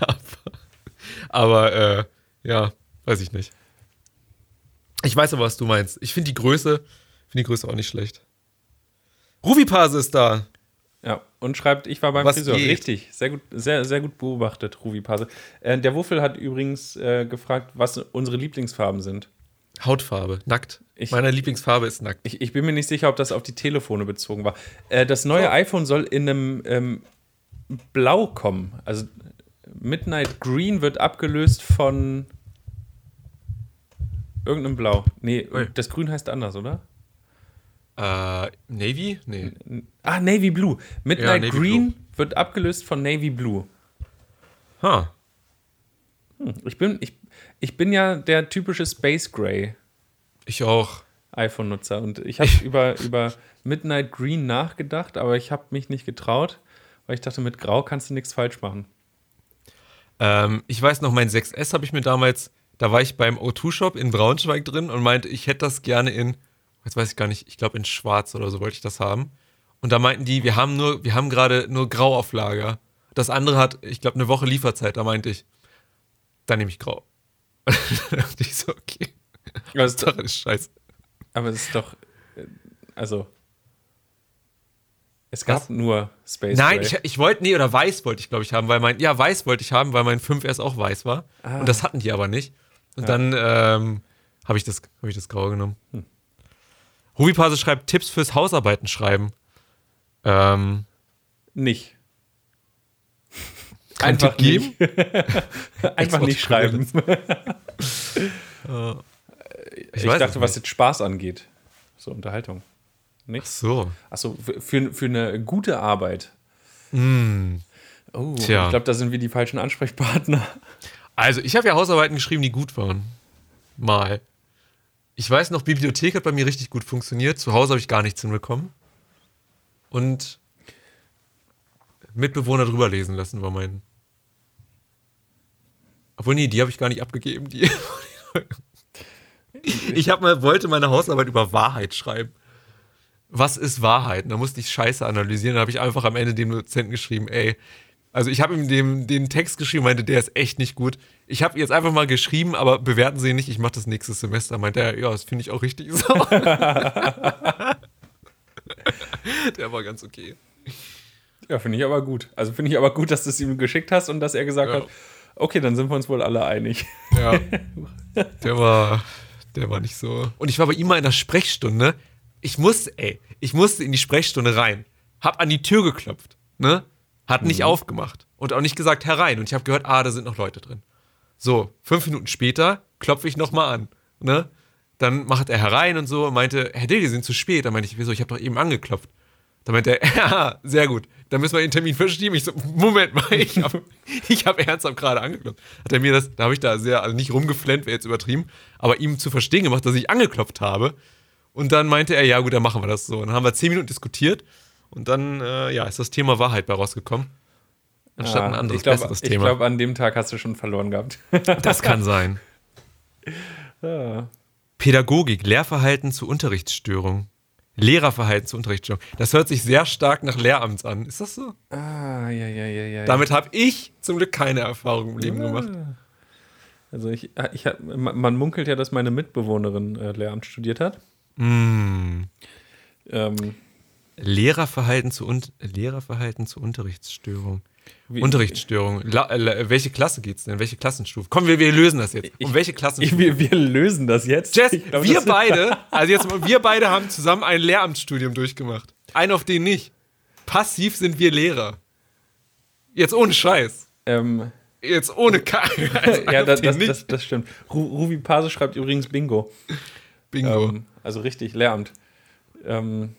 aber aber äh, ja, weiß ich nicht. Ich weiß aber, was du meinst. Ich finde die Größe, finde die Größe auch nicht schlecht. Ruvipase ist da. Ja, und schreibt, ich war beim Was Friseur. geht? Richtig, sehr gut, sehr, sehr gut beobachtet, Ruvi Pase. Äh, der Wuffel hat übrigens äh, gefragt, was unsere Lieblingsfarben sind. Hautfarbe, nackt. Ich- Meine Lieblingsfarbe ist nackt. Ich, ich bin mir nicht sicher, ob das auf die Telefone bezogen war. Äh, das neue Oh. iPhone soll in einem ähm, Blau kommen. Also Midnight Green wird abgelöst von irgendeinem Blau. Nee, das Grün heißt anders, oder? Äh, Navy? Nee. Ah, Navy Blue. Midnight Navy Green wird abgelöst von Navy Blue. Ha. Ich bin, ich, ich bin ja der typische Space Gray Ich auch. iPhone-Nutzer und ich habe über, über Midnight Green nachgedacht, aber ich habe mich nicht getraut, weil ich dachte, mit Grau kannst du nichts falsch machen. Ähm, ich weiß noch, mein 6S habe ich mir damals, da war ich beim O2-Shop in Braunschweig drin und meinte, ich hätte das gerne in, jetzt weiß ich gar nicht, ich glaube in Schwarz oder so wollte ich das haben. Und da meinten die, wir haben nur, wir haben gerade nur Grau auf Lager. Das andere hat, ich glaube, eine Woche Lieferzeit. Da meinte ich, dann nehme ich Grau. da dachte ich so, okay. Aber es ist doch, ist scheiße. aber es ist doch äh, also es gab Was? nur Space Nein, Gray. ich, ich wollte, nee, oder weiß wollte ich, glaube ich, haben, weil mein, ja, weiß wollte ich haben, weil mein 5S auch weiß war. Ah. Und das hatten die aber nicht. Und Ja. dann ähm, habe ich, das- hab ich das Graue genommen. Hm. Hubipase schreibt Tipps fürs Hausarbeiten schreiben. Ähm, nicht. Einfach Tipp geben? Einfach nicht schreiben. Ich Ich, es dachte, was jetzt Spaß angeht. So Unterhaltung. Ach Nicht? so. Achso, für, für eine gute Arbeit. Hm. Oh, Tja. ich glaube, da sind wir die falschen Ansprechpartner. Also, ich habe ja Hausarbeiten geschrieben, die gut waren. Mal. Ich weiß noch, Bibliothek hat bei mir richtig gut funktioniert. Zu Hause habe ich gar nichts hinbekommen. Und Mitbewohner drüber lesen lassen war mein. Obwohl, nee, die habe ich gar nicht abgegeben. Die Ich hab mal, wollte meine Hausarbeit über Wahrheit schreiben. Was ist Wahrheit? Und da musste ich Scheiße analysieren. Da habe ich einfach am Ende dem Dozenten geschrieben, ey, also ich habe ihm dem, den Text geschrieben, meinte, der ist echt nicht gut. Ich habe jetzt einfach mal geschrieben, aber bewerten Sie ihn nicht, ich mache das nächstes Semester. Meinte er, ja, das finde ich auch richtig so. der war ganz okay. Ja, finde ich aber gut. Also finde ich aber gut, dass du es ihm geschickt hast und dass er gesagt Ja. hat, okay, dann sind wir uns wohl alle einig. Ja. Der war, der war nicht so. Und ich war bei ihm mal in der Sprechstunde. Ich musste, ey, ich musste in die Sprechstunde rein. Hab an die Tür geklopft, ne? Hat nicht aufgemacht und auch nicht gesagt herein. Und ich habe gehört, ah, da sind noch Leute drin. So, fünf Minuten später klopfe ich nochmal an, ne? Dann macht er herein und so und meinte, Herr Dill, Sie sind zu spät. Dann meinte ich, wieso? Ich habe doch eben angeklopft. Dann meinte er, ja, sehr gut. Dann müssen wir den Termin verschieben. Ich so, Moment mal, ich habe ich hab ernsthaft gerade angeklopft. Hat er mir das, da habe ich da sehr, also nicht rumgeflennt, wäre jetzt übertrieben, aber ihm zu verstehen gemacht, dass ich angeklopft habe. Und dann meinte er, ja gut, dann machen wir das so. Und dann haben wir zehn Minuten diskutiert und dann, äh, ja, ist das Thema Wahrheit bei rausgekommen. Anstatt ein Ah, anderes, ich glaub, besseres Ich Thema. glaube, an dem Tag hast du schon verloren gehabt. das kann sein. ja. Pädagogik, Lehrverhalten zu Unterrichtsstörung. Lehrerverhalten zu Unterrichtsstörung. Das hört sich sehr stark nach Lehramts an. Ist das so? Ah, ja, ja, ja, ja. Damit habe ich zum Glück keine Erfahrung im Leben gemacht. Also ich, ich hab, man man munkelt ja, dass meine Mitbewohnerin äh, Lehramt studiert hat. Mm. Ähm, Lehrerverhalten zu, Un Lehrerverhalten zu Unterrichtsstörung. wie- Unterrichtsstörung. La äh, welche Klasse geht's denn? Welche Klassenstufe? Komm, wir, wir lösen das jetzt. Um welche Ich, Klassenstufe? wir, wir lösen das jetzt. Jess, Ich glaub, wir beide, also jetzt wir beide haben zusammen ein Lehramtsstudium durchgemacht. Ein auf den nicht. Passiv sind wir Lehrer. Jetzt ohne Scheiß. Ähm, Jetzt ohne K. Also ja, das, das, das, das stimmt. Ru Ruvi Pase schreibt übrigens Bingo. Bingo. Ähm, also richtig, Lehramt. Ähm,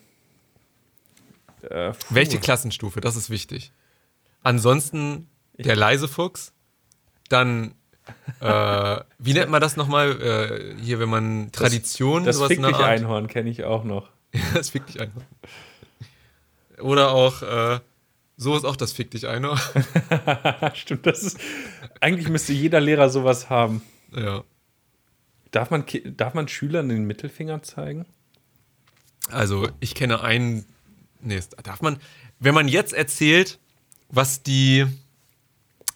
äh. Welche Klassenstufe? Das ist wichtig. Ansonsten der leise Fuchs. Dann, äh, wie nennt man das nochmal? Äh, hier, wenn man Tradition, Das sowas Fick dich Einhorn kenne ich auch noch. das fick dich einfach. Oder auch, äh, so ist auch das Fick dich Einhorn. Stimmt, das ist. Eigentlich müsste jeder Lehrer sowas haben. ja. Darf man, darf man Schülern den Mittelfinger zeigen? Also, ich kenne einen. Nee, darf man. Wenn man jetzt erzählt, was die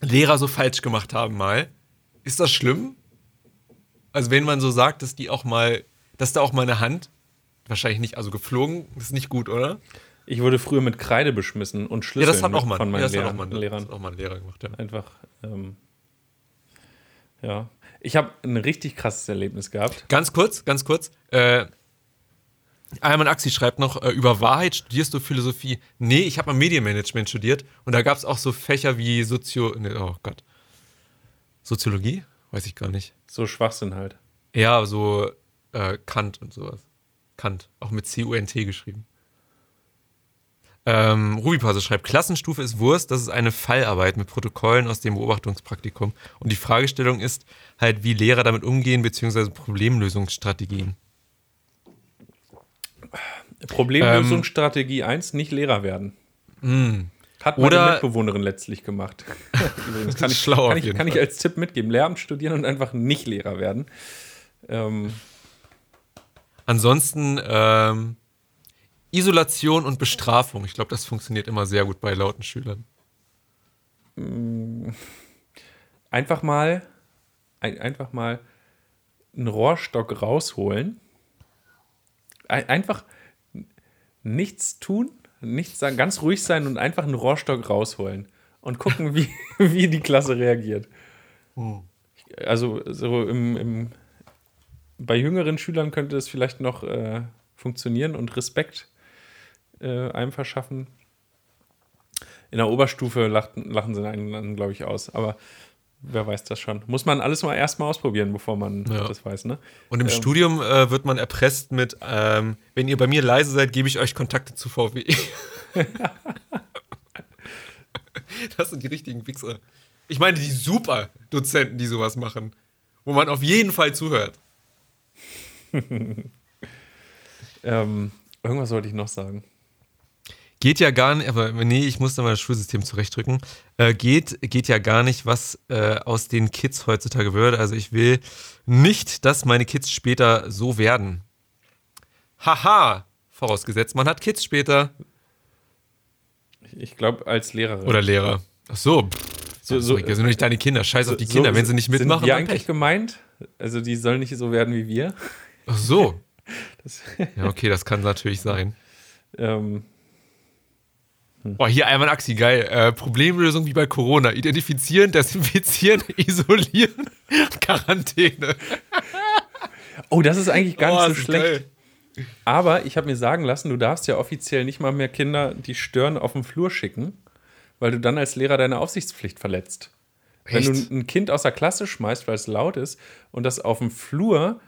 Lehrer so falsch gemacht haben, mal, ist das schlimm? Also, wenn man so sagt, dass die auch mal. Dass da auch mal eine Hand. Wahrscheinlich nicht, also geflogen, ist nicht gut, oder? Ich wurde früher mit Kreide beschmissen und Ja, das hat auch mit- mal, von ja, meinen das hat Lehrern, auch mal, das Lehrern. hat auch mal ein Lehrer gemacht. Ja. Einfach, ähm, ja. Ich habe ein richtig krasses Erlebnis gehabt. Ganz kurz, ganz kurz. Äh, Alman Axi schreibt noch, äh, über Wahrheit studierst du Philosophie? Nee, ich habe mal Medienmanagement studiert und da gab es auch so Fächer wie Sozio... Nee, oh Gott. Soziologie? Weiß ich gar nicht. So Schwachsinn halt. Ja, so äh, Kant und sowas. Kant, auch mit C-U-N-T geschrieben. Ähm, Rubipase schreibt, Klassenstufe ist Wurst, das ist eine Fallarbeit mit Protokollen aus dem Beobachtungspraktikum. Und die Fragestellung ist halt, wie Lehrer damit umgehen, beziehungsweise Problemlösungsstrategien. Problemlösungsstrategie 1, nicht Lehrer werden. Hat meine Oder- Mitbewohnerin letztlich gemacht. Übrigens kann ich, Schlau kann, ich, kann ich als Tipp mitgeben. Lehramt studieren und einfach nicht Lehrer werden. Ähm, Ansonsten ähm, Isolation und Bestrafung. Ich glaube, das funktioniert immer sehr gut bei lauten Schülern. einfach mal, ein, einfach mal einen Rohrstock rausholen. Ein, einfach nichts tun, nichts sagen, ganz ruhig sein und einfach einen Rohrstock rausholen und gucken, wie, wie die Klasse reagiert. Also so im, im, bei jüngeren Schülern könnte es vielleicht noch äh, funktionieren und Respekt äh, einem verschaffen. In der Oberstufe lachten, lachen sie einen dann, glaube ich, aus. Aber wer weiß das schon. Muss man alles mal erstmal ausprobieren, bevor man Ja. das weiß, ne? Und im Studium äh, wird man erpresst mit, ähm, wenn ihr bei mir leise seid, gebe ich euch Kontakte zu VW. das sind die richtigen Wichser. Ich meine, die super Dozenten, die sowas machen. Wo man auf jeden Fall zuhört. Ähm, irgendwas wollte ich noch sagen. Geht ja gar nicht, aber nee, ich muss da mal das Schulsystem zurechtdrücken. Äh, geht, geht ja gar nicht, was äh, aus den Kids heutzutage wird. Also ich will nicht, dass meine Kids später so werden. Haha! Vorausgesetzt, man hat Kids später. Ich glaube, als Lehrerin. Oder Lehrer. Ach so. So, so, das sind doch nicht deine Kinder. Scheiß auf die Kinder, so, wenn sie nicht mitmachen. Sind die eigentlich gemeint? Also die sollen nicht so werden wie wir. Ach so. Ja, okay, das kann natürlich sein. Ähm. Hm. Oh, hier einmal Axi, geil. Äh, Problemlösung wie bei Corona. Identifizieren, desinfizieren, isolieren, Quarantäne. Oh, das ist eigentlich gar nicht oh, so schlecht. Geil. Aber ich habe mir sagen lassen, du darfst ja offiziell nicht mal mehr Kinder die Stirn auf den Flur schicken, weil du dann als Lehrer deine Aufsichtspflicht verletzt. Echt? Wenn du ein Kind aus der Klasse schmeißt, weil es laut ist und das auf dem Flur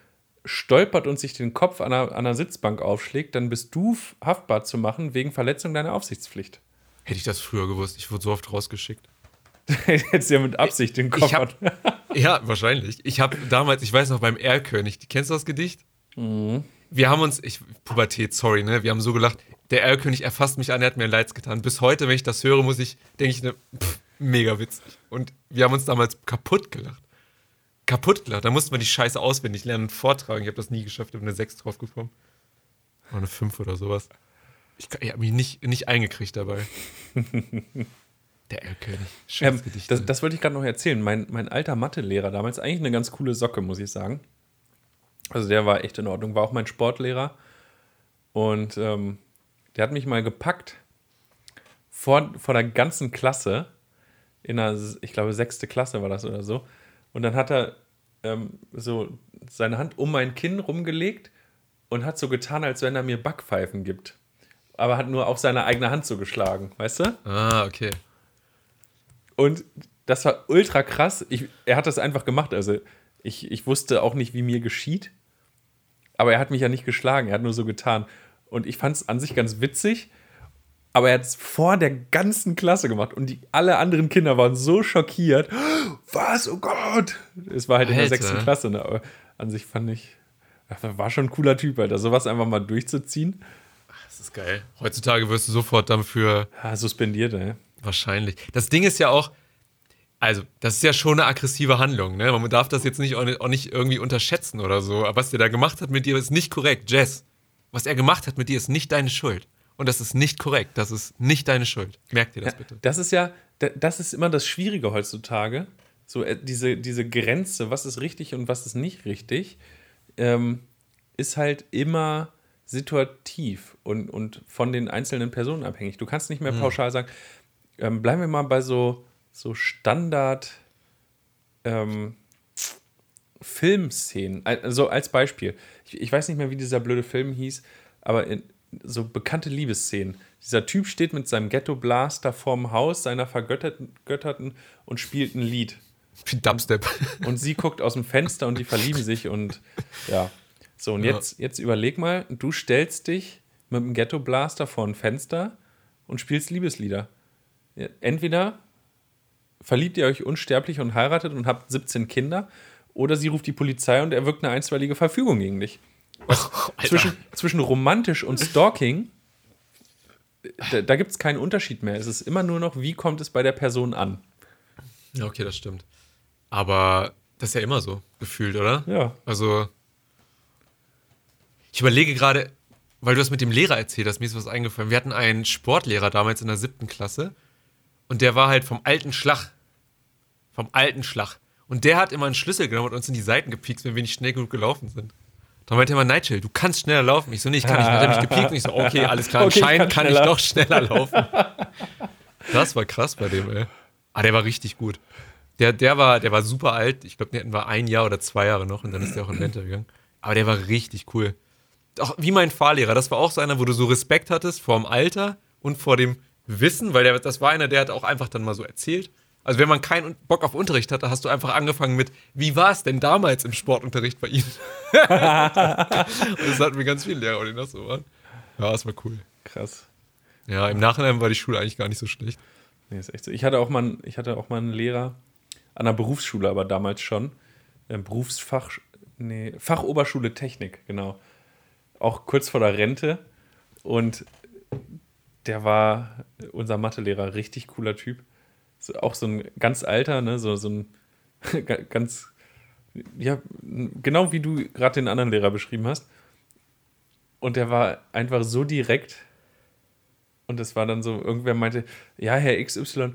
stolpert und sich den Kopf an einer, an einer Sitzbank aufschlägt, dann bist du haftbar zu machen wegen Verletzung deiner Aufsichtspflicht. Hätte ich das früher gewusst, ich wurde so oft rausgeschickt. Hättest du ja mit Absicht den Kopf. Hab, ja, wahrscheinlich. Ich habe damals, ich weiß noch, beim Erlkönig, kennst du das Gedicht? Mhm wir haben uns, ich, Pubertät, sorry, ne? Wir haben so gelacht, der Erlkönig erfasst mich an, er hat mir ein Leids getan. Bis heute, wenn ich das höre, muss ich, denke ich, ne, pff, mega witzig. Und wir haben uns damals kaputt gelacht. Kaputt gelacht. Da mussten wir die Scheiße auswendig lernen und vortragen. Ich habe das nie geschafft, ich habe eine 6 drauf gekommen. Oder eine 5 oder sowas. Ich, ich habe mich nicht, nicht eingekriegt dabei. Der Erlkönig. Ähm, das, das, wollte ich gerade noch erzählen. Mein, mein alter Mathelehrer damals, eigentlich eine ganz coole Socke, muss ich sagen. Also der war echt in Ordnung, war auch mein Sportlehrer. Und ähm, der hat mich mal gepackt vor, vor der ganzen Klasse, in der, ich glaube, sechste Klasse war das oder so. Und dann hat er ähm, so seine Hand um mein Kinn rumgelegt und hat so getan, als wenn er mir Backpfeifen gibt. Aber hat nur auf seine eigene Hand so geschlagen, weißt du? Ah, okay. Und das war ultra krass. Ich, er hat das einfach gemacht. Also ich, ich wusste auch nicht, wie mir geschieht. Aber er hat mich ja nicht geschlagen, er hat nur so getan. Und ich fand es an sich ganz witzig, aber er hat es vor der ganzen Klasse gemacht und die, alle anderen Kinder waren so schockiert. Was? Oh Gott! Es war halt Alter. in der sechsten Klasse, ne? aber an sich fand ich, war schon ein cooler Typ, Alter. Sowas einfach mal durchzuziehen. Das ist geil. Heutzutage wirst du sofort dafür. Ja, suspendiert, ey. Wahrscheinlich. Das Ding ist ja auch, also, das ist ja schon eine aggressive Handlung, ne? Man darf das jetzt nicht, auch nicht irgendwie unterschätzen oder so. Aber was der da gemacht hat mit dir, ist nicht korrekt. Jess, was er gemacht hat mit dir, ist nicht deine Schuld. Und das ist nicht korrekt. Das ist nicht deine Schuld. Merkt dir das ja, bitte. Das ist ja, das ist immer das Schwierige heutzutage. So, äh, diese, diese Grenze, was ist richtig und was ist nicht richtig, ähm, ist halt immer situativ und, und von den einzelnen Personen abhängig. Du kannst nicht mehr hm. pauschal sagen, ähm, bleiben wir mal bei so so Standard ähm, Filmszenen. Also als Beispiel. Ich, ich, weiß nicht mehr, wie dieser blöde Film hieß, aber in, so bekannte Liebesszenen. Dieser Typ steht mit seinem Ghetto-Blaster vorm Haus seiner Vergötterten und spielt ein Lied. Wie Dubstep. Und sie guckt aus dem Fenster und die verlieben sich und ja. So, und ja. jetzt, jetzt überleg mal, du stellst dich mit dem Ghetto-Blaster vor ein Fenster und spielst Liebeslieder. Entweder verliebt ihr euch unsterblich und heiratet und habt 17 Kinder, oder sie ruft die Polizei und erwirkt eine einstweilige Verfügung gegen dich. Zwischen, zwischen romantisch und Stalking, da, da gibt es keinen Unterschied mehr. Es ist immer nur noch, wie kommt es bei der Person an. Ja, okay, das stimmt. Aber das ist ja immer so gefühlt, oder? Ja. Also, ich überlege gerade, weil du das mit dem Lehrer erzählt hast, mir ist was eingefallen. Wir hatten einen Sportlehrer damals in der siebten Klasse und der war halt vom alten Schlag vom alten Schlag. Und der hat immer einen Schlüssel genommen und uns in die Seiten gepiekst, wenn wir nicht schnell genug gelaufen sind. Da meinte er immer, Nigel, du kannst schneller laufen. Ich so, nee, ich kann nicht. Dann hat er mich gepiekt und ich so, okay, alles klar, okay, anscheinend kann, kann ich doch schneller laufen. Das war krass bei dem, ey. Ah, der war richtig gut. Der, der, war, der war super alt. Ich glaube, den hatten wir ein Jahr oder zwei Jahre noch und dann ist der auch in Rente gegangen. Aber der war richtig cool. Auch wie mein Fahrlehrer. Das war auch so einer, wo du so Respekt hattest vor dem Alter und vor dem Wissen, weil der, das war einer, der hat auch einfach dann mal so erzählt. Also wenn man keinen Bock auf Unterricht hatte, hast du einfach angefangen mit, wie war es denn damals im Sportunterricht bei Ihnen? und das hatten wir ganz viele Lehrer, die das so waren. Ja, das war cool. Krass. Ja, im Nachhinein war die Schule eigentlich gar nicht so schlecht. Nee, ist echt so. Ich hatte auch mal, ich hatte auch mal einen Lehrer an der Berufsschule, aber damals schon. Äh, Berufsfach, nee, Fachoberschule Technik, genau. Auch kurz vor der Rente. Und der war unser Mathelehrer, richtig cooler Typ. So, auch so ein ganz alter, ne, so, so ein ganz, ja, genau wie du gerade den anderen Lehrer beschrieben hast. Und der war einfach so direkt. Und es war dann so, irgendwer meinte, ja, Herr XY,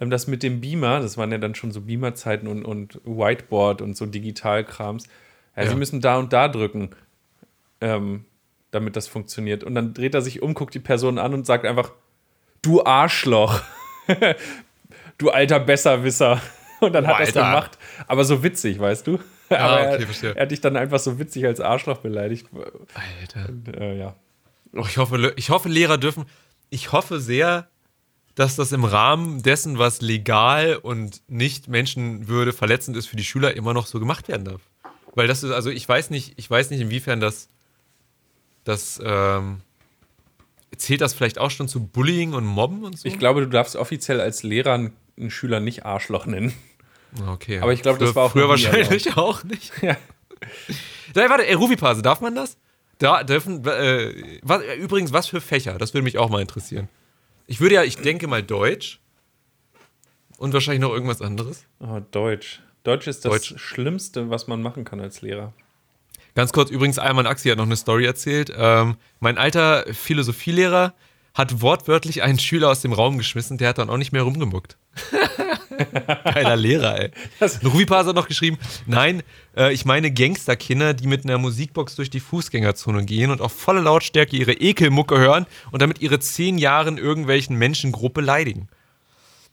ähm, das mit dem Beamer, das waren ja dann schon so Beamer-Zeiten und, und Whiteboard und so Digitalkrams. Ja, ja. Sie müssen da und da drücken, ähm, damit das funktioniert. Und dann dreht er sich um, guckt die Person an und sagt einfach, du Arschloch. du alter Besserwisser. Und dann Boah, hat er es gemacht. Aber so witzig, weißt du? Ja, Aber okay, er, er, hat dich dann einfach so witzig als Arschloch beleidigt. Alter. Und, äh, ja. Oh, ich, hoffe, ich hoffe, Lehrer dürfen. Ich hoffe sehr, dass das im Rahmen dessen, was legal und nicht Menschenwürde verletzend ist für die Schüler, immer noch so gemacht werden darf. Weil das ist, also ich weiß nicht, ich weiß nicht, inwiefern das, das, ähm, zählt das vielleicht auch schon zu Bullying und Mobben und so? Ich glaube, du darfst offiziell als Lehrer einen Schüler nicht Arschloch nennen. Okay. Aber ich glaube, das war auch früher wahrscheinlich auch nicht. Ja. Da, warte, äh, Rufipase, darf man das? Da dürfen, äh, was, übrigens, was für Fächer? Das würde mich auch mal interessieren. Ich würde ja, ich denke mal Deutsch. Und wahrscheinlich noch irgendwas anderes. Oh, Deutsch. Deutsch ist das Deutsch. Schlimmste, was man machen kann als Lehrer. Ganz kurz, übrigens, Alman Axi hat noch eine Story erzählt. Ähm, mein alter Philosophielehrer hat wortwörtlich einen Schüler aus dem Raum geschmissen, der hat dann auch nicht mehr rumgemuckt. Geiler Lehrer, ey. Rubipas hat noch geschrieben, nein, äh, ich meine Gangsterkinder, die mit einer Musikbox durch die Fußgängerzone gehen und auf volle Lautstärke ihre Ekelmucke hören und damit ihre zehn Jahren irgendwelchen Menschengruppe leidigen.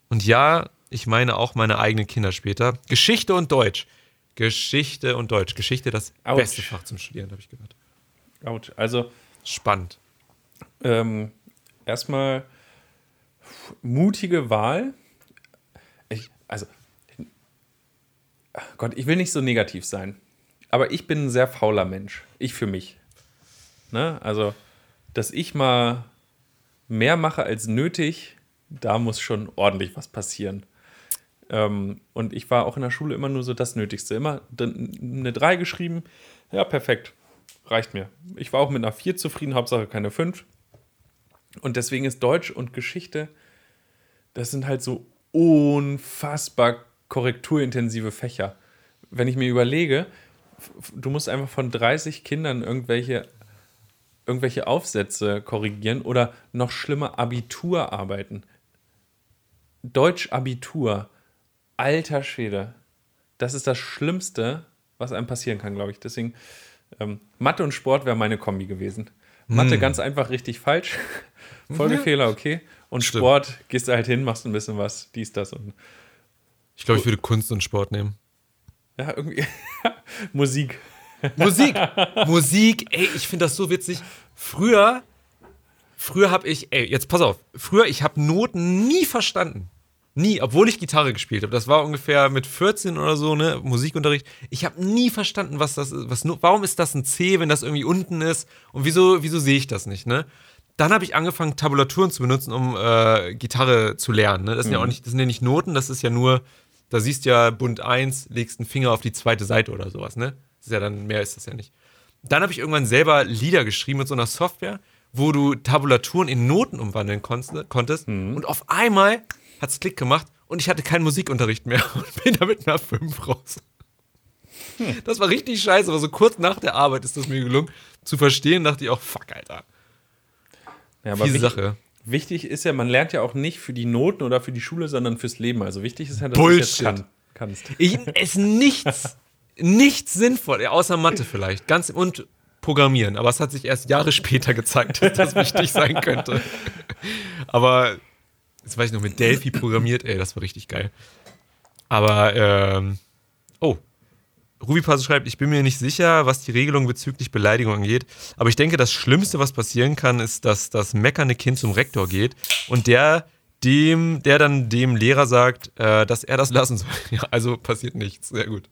Und ja, ich meine auch meine eigenen Kinder später. Geschichte und Deutsch. Geschichte und Deutsch. Geschichte das Ouch. beste Fach zum Studieren, habe ich gehört. Autsch. Also. Spannend. Ähm, erstmal mutige Wahl ich, also, Gott, ich will nicht so negativ sein, aber ich bin ein sehr fauler Mensch. Ich für mich. Ne? Also, dass ich mal mehr mache als nötig, da muss schon ordentlich was passieren. Ähm, und ich war auch in der Schule immer nur so das Nötigste. Immer eine 3 geschrieben. Ja, perfekt. Reicht mir. Ich war auch mit einer 4 zufrieden, Hauptsache keine 5. Und deswegen ist Deutsch und Geschichte, das sind halt so unfassbar korrekturintensive Fächer. Wenn ich mir überlege, du musst einfach von 30 Kindern irgendwelche, irgendwelche Aufsätze korrigieren oder noch schlimmer Abiturarbeiten. Deutsch-Abitur, alter Schwede, das ist das Schlimmste, was einem passieren kann, glaube ich. Deswegen, ähm, Mathe und Sport wäre meine Kombi gewesen. Mathe hm. ganz einfach richtig falsch. Folgefehler, okay. Und Stimmt. Sport, gehst du halt hin, machst ein bisschen was, dies, das und. Ich glaube, ich würde Kunst und Sport nehmen. Ja, irgendwie. Musik. Musik. Musik, ey, ich finde das so witzig. Früher, früher habe ich, ey, jetzt pass auf, früher, ich habe Noten nie verstanden. Nie, obwohl ich Gitarre gespielt habe. Das war ungefähr mit 14 oder so, ne, Musikunterricht. Ich habe nie verstanden, was das ist. Was, warum ist das ein C, wenn das irgendwie unten ist? Und wieso, wieso sehe ich das nicht, ne? Dann habe ich angefangen, Tabulaturen zu benutzen, um äh, Gitarre zu lernen. Ne? Das sind mhm. ja auch nicht, das sind ja nicht Noten, das ist ja nur, da siehst du ja Bund 1, legst einen Finger auf die zweite Seite oder sowas, ne? Das ist ja dann, mehr ist das ja nicht. Dann habe ich irgendwann selber Lieder geschrieben mit so einer Software, wo du Tabulaturen in Noten umwandeln konntest. Mhm. Und auf einmal hat es Klick gemacht und ich hatte keinen Musikunterricht mehr und bin da mit einer 5 raus. Hm. Das war richtig scheiße, aber so kurz nach der Arbeit ist das mir gelungen zu verstehen, dachte ich auch, fuck, Alter. Ja, aber wichtig, Sache. Wichtig ist ja, man lernt ja auch nicht für die Noten oder für die Schule, sondern fürs Leben. Also wichtig ist ja, dass Bullshit. du es kann, kannst. Ich, es nichts, nichts sinnvoll, außer Mathe vielleicht. Ganz und Programmieren. Aber es hat sich erst Jahre später gezeigt, dass das wichtig sein könnte. Aber jetzt weiß ich noch mit Delphi programmiert, ey, das war richtig geil. Aber ähm, Rubipass schreibt, ich bin mir nicht sicher, was die Regelung bezüglich Beleidigung angeht, aber ich denke, das Schlimmste, was passieren kann, ist, dass das meckernde Kind zum Rektor geht und der dem, der dann dem Lehrer sagt, äh, dass er das lassen soll. Ja, also passiert nichts. Sehr gut.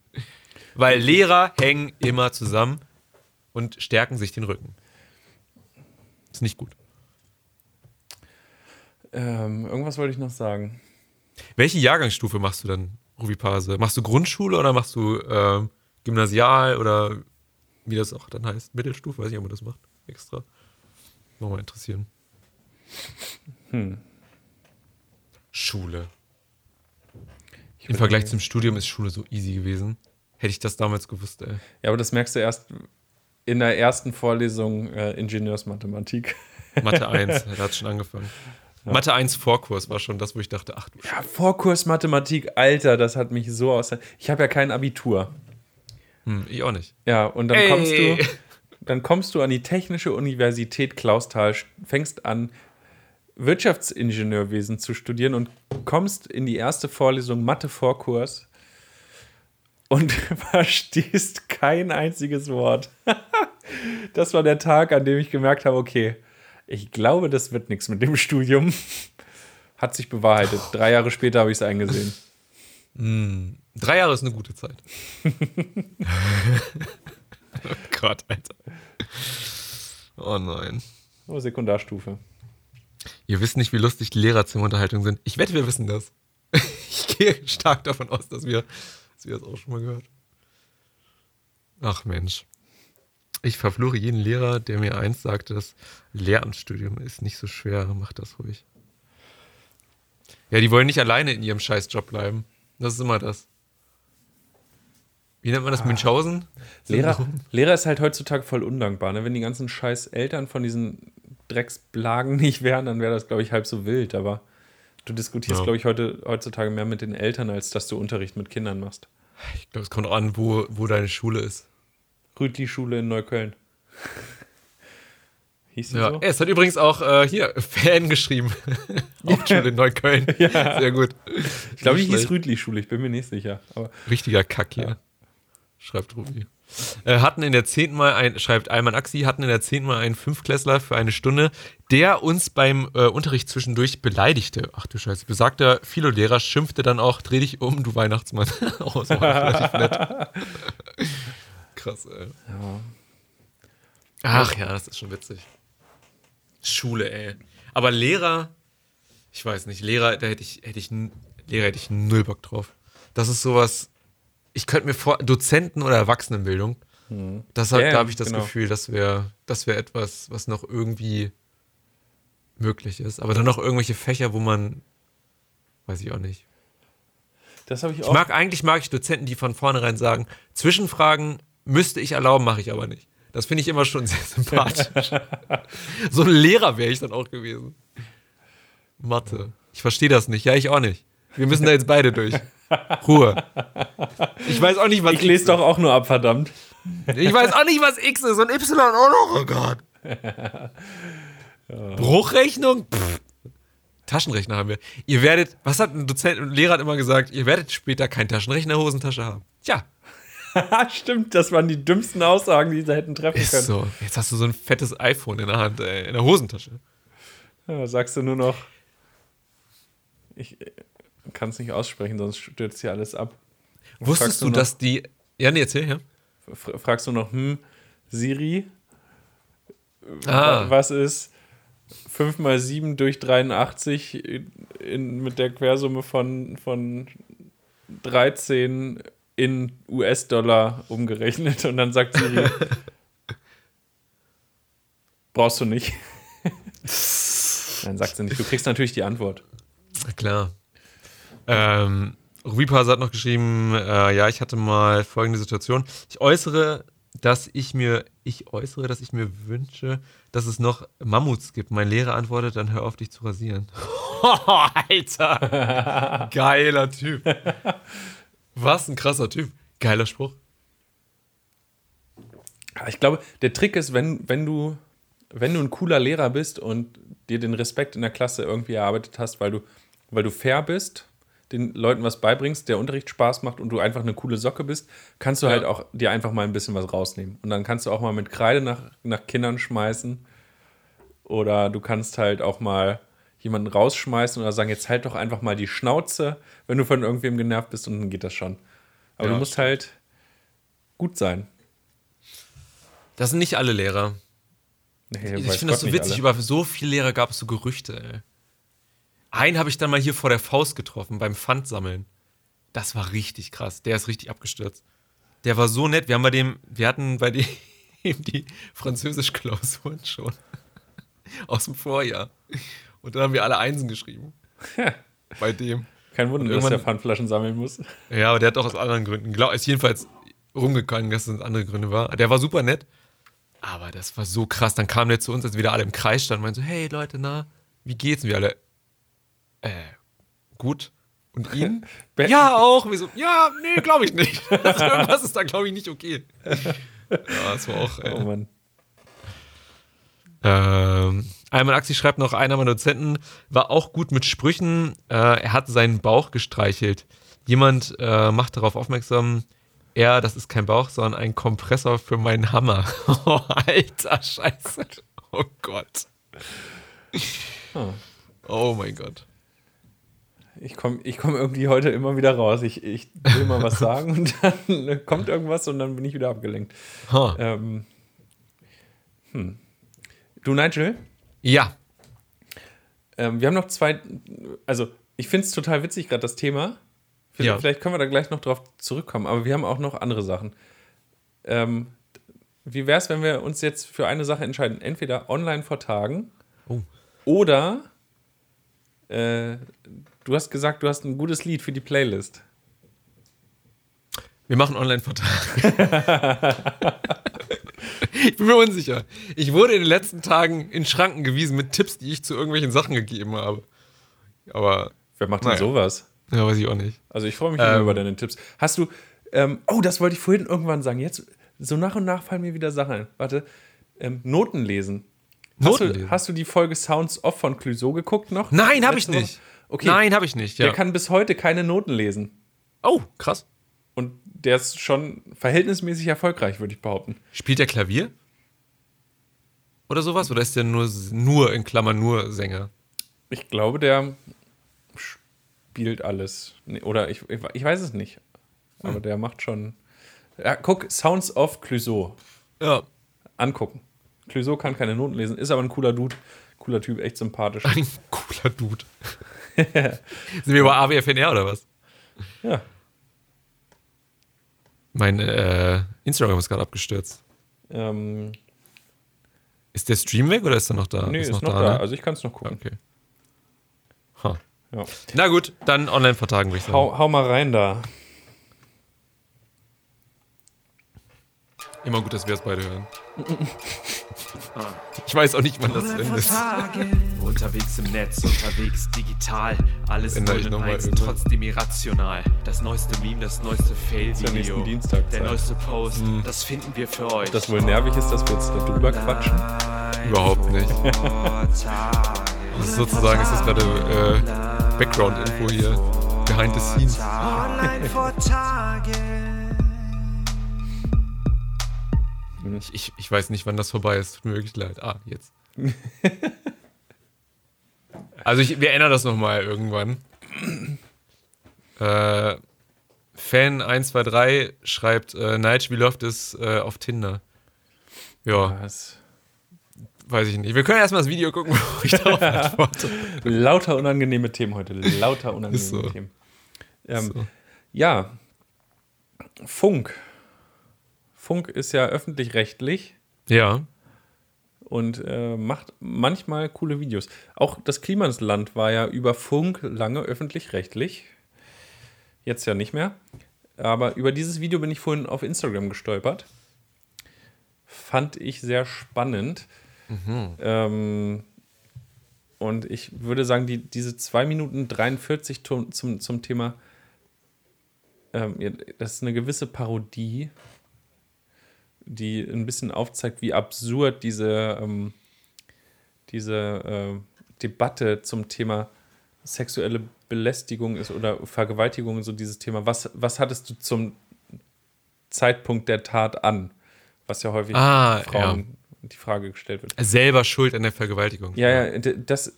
Weil Lehrer hängen immer zusammen und stärken sich den Rücken. Ist nicht gut. Ähm, irgendwas wollte ich noch sagen. Welche Jahrgangsstufe machst du dann, Ruvipase? Machst du Grundschule oder machst du ähm, Gymnasial oder wie das auch dann heißt, Mittelstufe, weiß nicht, ob man das macht, extra. Nochmal interessieren. Schule. Im Vergleich zum Studium ist Schule so easy gewesen. Hätte ich das damals gewusst, ey. Ja, aber das merkst du erst in der ersten Vorlesung äh, Ingenieursmathematik. Mathe 1, da hat schon angefangen. Mathe 1 Vorkurs war schon das, wo ich dachte, ach du Ja, Vorkurs Mathematik, Alter, das hat mich so aus. Ich habe ja kein Abitur. Hm, ich auch nicht. Ja, und dann Ey. kommst du, dann kommst du an die Technische Universität Clausthal, fängst an Wirtschaftsingenieurwesen zu studieren und kommst in die erste Vorlesung Mathe Vorkurs und verstehst kein einziges Wort. das war der Tag, an dem ich gemerkt habe, okay, ich glaube, das wird nichts mit dem Studium. Hat sich bewahrheitet. Drei Jahre später habe ich es eingesehen. Drei Jahre ist eine gute Zeit. oh Gott, Alter. Oh nein. Oh, Sekundarstufe. Ihr wisst nicht, wie lustig die Lehrerzimmerunterhaltungen sind. Ich wette, wir wissen das. Ich gehe stark davon aus, dass wir, dass wir das auch schon mal gehört. Ach Mensch. Ich verfluche jeden Lehrer, der mir eins sagt, das Lehramtsstudium ist nicht so schwer. Macht das ruhig. Ja, die wollen nicht alleine in ihrem Scheißjob bleiben. Das ist immer das. Wie nennt man das? Münchhausen? Lehrer, Lehrer ist halt heutzutage voll undankbar. Ne? Wenn die ganzen scheiß Eltern von diesen Drecksblagen nicht wären, dann wäre das, glaube ich, halb so wild. Aber du diskutierst, Ja. glaube ich, heute, heutzutage mehr mit den Eltern, als dass du Unterricht mit Kindern machst. Ich glaube, es kommt auch an, wo, wo deine Schule ist. Rütli-Schule in Neukölln. Hieß die Ja, so? es hat übrigens auch äh, hier Fan geschrieben. Hauptschule in Neukölln. Sehr gut. Ich glaube, die hieß schlecht. Rütli-Schule, ich bin mir nicht sicher. Aber Richtiger Kack hier. Schreibt Rufi. Äh, hatten in der 10. Mal ein, schreibt Alman Axi, hatten in der 10. Mal einen Fünfklässler für eine Stunde, der uns beim äh, Unterricht zwischendurch beleidigte. Ach du Scheiße. Besagter Philo-Lehrer schimpfte dann auch, dreh dich um, du Weihnachtsmann. oh, das war relativ nett. Krass, ey. ja. Ach ja, das ist schon witzig. Schule, ey. Aber Lehrer, ich weiß nicht, Lehrer, da hätte ich, hätte ich, Lehrer hätte ich null Bock drauf. Das ist sowas, ich könnte mir vor, Dozenten oder Erwachsenenbildung, das hat, Ja, da habe ich das genau. Gefühl, das wäre, das wäre etwas, was noch irgendwie möglich ist. Aber dann noch irgendwelche Fächer, wo man, weiß ich auch nicht. Das habe ich Ich auch. mag, eigentlich mag ich Dozenten, die von vornherein sagen, Zwischenfragen müsste ich erlauben, mache ich aber nicht. Das finde ich immer schon sehr sympathisch. so ein Lehrer wäre ich dann auch gewesen. Mathe. Ich verstehe das nicht. Ja, ich auch nicht. Wir müssen da jetzt beide durch. Ruhe. Ich weiß auch nicht, was ich lese doch auch nur ab, verdammt. Ich weiß auch nicht, was X ist und Y auch noch. Oh Gott. Bruchrechnung? Pff. Taschenrechner haben wir. Ihr werdet, was hat ein Dozent und Lehrer immer gesagt, ihr werdet später keinen Taschenrechner Hosentasche haben. Tja, Stimmt, das waren die dümmsten Aussagen, die sie hätten treffen ist können. so. Jetzt hast du so ein fettes iPhone in der Hand, ey, in der Hosentasche. Ja, sagst du nur noch. Ich kann es nicht aussprechen, sonst stürzt hier alles ab. Und Wusstest du, noch- dass die. Ja, nee, erzähl, ja. Fragst du noch, hm, Siri, Ah, was ist 5 mal 7 durch 83 in, in, mit der Quersumme von, von 13 in US-Dollar umgerechnet? Und dann sagt Siri, brauchst du nicht. Dann sagt sie nicht. Du kriegst natürlich die Antwort. klar. Ähm, Rubipas hat noch geschrieben, äh, ja, ich hatte mal folgende Situation. Ich äußere, dass ich mir, ich äußere, dass ich mir wünsche, dass es noch Mammuts gibt. Mein Lehrer antwortet, dann hör auf, dich zu rasieren. Alter! Geiler Typ. Was ein krasser Typ. Geiler Spruch. Ich glaube, der Trick ist, wenn, wenn, du, wenn du ein cooler Lehrer bist und dir den Respekt in der Klasse irgendwie erarbeitet hast, weil du, weil du fair bist, den Leuten was beibringst, der Unterricht Spaß macht und du einfach eine coole Socke bist, kannst du Ja. halt auch dir einfach mal ein bisschen was rausnehmen. Und dann kannst du auch mal mit Kreide nach, nach Kindern schmeißen. Oder du kannst halt auch mal jemanden rausschmeißen oder sagen, jetzt halt doch einfach mal die Schnauze, wenn du von irgendwem genervt bist und dann geht das schon. Aber Ja, du musst halt gut sein. Das sind nicht alle Lehrer. Nee, ich finde das so witzig, alle. über so viele Lehrer gab es so Gerüchte, ey. Einen habe ich dann mal hier vor der Faust getroffen, beim Pfandsammeln. Das war richtig krass. Der ist richtig abgestürzt. Der war so nett. Wir haben bei dem, wir hatten bei dem die Französisch-Klausuren schon. aus dem Vorjahr. Und dann haben wir alle Einsen geschrieben. Bei dem. Kein Wunder, dass der Pfandflaschen sammeln muss. Ja, aber der hat auch aus anderen Gründen. Glaub, ist jedenfalls rumgegangen, dass es andere Gründe war. Der war super nett. Aber das war so krass. Dann kam der zu uns, als wir wieder alle im Kreis standen, und meinte so, hey Leute, na, wie geht's? Und wir alle, äh, gut. Und Ihnen? ja, auch. Wir so, ja, nee, glaube ich nicht. Also irgendwas ist da, glaube ich, nicht okay. Ja, das war auch. Äh, Oh Mann. ähm, Alman Axi schreibt noch, einer meiner Dozenten war auch gut mit Sprüchen. Äh, er hat seinen Bauch gestreichelt. Jemand äh, macht darauf aufmerksam, er, das ist kein Bauch, sondern ein Kompressor für meinen Hammer. Oh, alter Scheiße. Oh Gott. Oh mein Gott. Ich komme ich komm irgendwie heute immer wieder raus. Ich, ich will mal was sagen und dann kommt irgendwas und dann bin ich wieder abgelenkt. Ha. Ähm, hm. Du, Nigel, Ja. ähm, wir haben noch zwei. Also, ich finde es total witzig, gerade das Thema. Vielleicht, Ja. vielleicht können wir da gleich noch drauf zurückkommen, aber wir haben auch noch andere Sachen. Ähm, wie wäre es, wenn wir uns jetzt für eine Sache entscheiden? Entweder online vor Tagen Oh. oder äh, du hast gesagt, du hast ein gutes Lied für die Playlist. Wir machen Online-Vertrag. ich bin mir unsicher. Ich wurde in den letzten Tagen in Schranken gewiesen mit Tipps, die ich zu irgendwelchen Sachen gegeben habe. Aber, Wer macht denn Naja. sowas? ja, weiß ich auch nicht. Also ich freue mich immer Ähm. über deine Tipps. Hast du, ähm, oh, das wollte ich vorhin irgendwann sagen. Jetzt, so nach und nach fallen mir wieder Sachen ein. Warte, ähm, Noten lesen. Hast, Noten du, lesen? hast du die Folge Sounds Off von Clouseau geguckt noch? Nein, habe ich nicht. Okay, Nein, habe ich nicht. Ja. der kann bis heute keine Noten lesen. oh, krass. Und der ist schon verhältnismäßig erfolgreich, würde ich behaupten. Spielt der Klavier? Oder sowas? Oder ist der nur, nur in Klammern nur Sänger? Ich glaube, der spielt alles. Oder ich, ich, weiß es nicht. Aber der macht schon. Ja, guck, Sounds of Clouseau. Ja. Angucken. Clouseau kann keine Noten lesen, ist aber ein cooler Dude. Cooler Typ, echt sympathisch. Ein cooler Dude. Sind wir bei AWFNR oder was? Ja. Mein äh, Instagram ist gerade abgestürzt. Ähm, Ist der Stream weg oder ist er noch da? nee, ist, noch, da. ne? Also ich kann es noch gucken. Okay. Ha. Ja. Na gut, dann Online-Vertagen, würde ich sagen. Hau, hau mal rein da. Immer gut, dass wir es beide hören. ich weiß auch nicht, wann das Ende ist. Unterwegs im Netz, unterwegs digital. Alles Ändere ich noch mal eins, trotzdem irrational. Das neueste Meme, das neueste ja Fail-Video. nächsten Dienstag Der Zeit. neueste Post, das finden wir für euch. Das wohl nervig ist, dass wir jetzt darüber quatschen. Überhaupt nicht. Das ist sozusagen, ist das gerade äh, Background-Info hier. Behind the scenes. Ich, ich, ich weiß nicht, wann das vorbei ist. Tut mir wirklich leid. Ah, jetzt. also ich, wir ändern das nochmal irgendwann. Äh, Fan123 schreibt, äh, Nigel, wie läuft es äh, auf Tinder? Ja, Was? weiß ich nicht. Wir können erstmal das Video gucken, wo ich darauf antworte. Lauter unangenehme Themen heute. Lauter unangenehme so. Themen. Ähm, So. Ja. Funk. Funk ist ja öffentlich-rechtlich Ja. und äh, macht manchmal coole Videos. Auch das Klimasland war ja über Funk lange öffentlich-rechtlich. Jetzt ja nicht mehr. Aber über dieses Video bin ich vorhin auf Instagram gestolpert. Fand ich sehr spannend. Ähm, und ich würde sagen, die, diese 2 Minuten 43 zum, zum, zum Thema, ähm, das ist eine gewisse Parodie, die ein bisschen aufzeigt, wie absurd diese, ähm, diese äh, Debatte zum Thema sexuelle Belästigung ist oder Vergewaltigung, so dieses Thema. Was, was hattest du zum Zeitpunkt der Tat an? Was ja häufig Ah, Frauen die Frage gestellt wird. Selber schuld an der Vergewaltigung. Ja, ja, das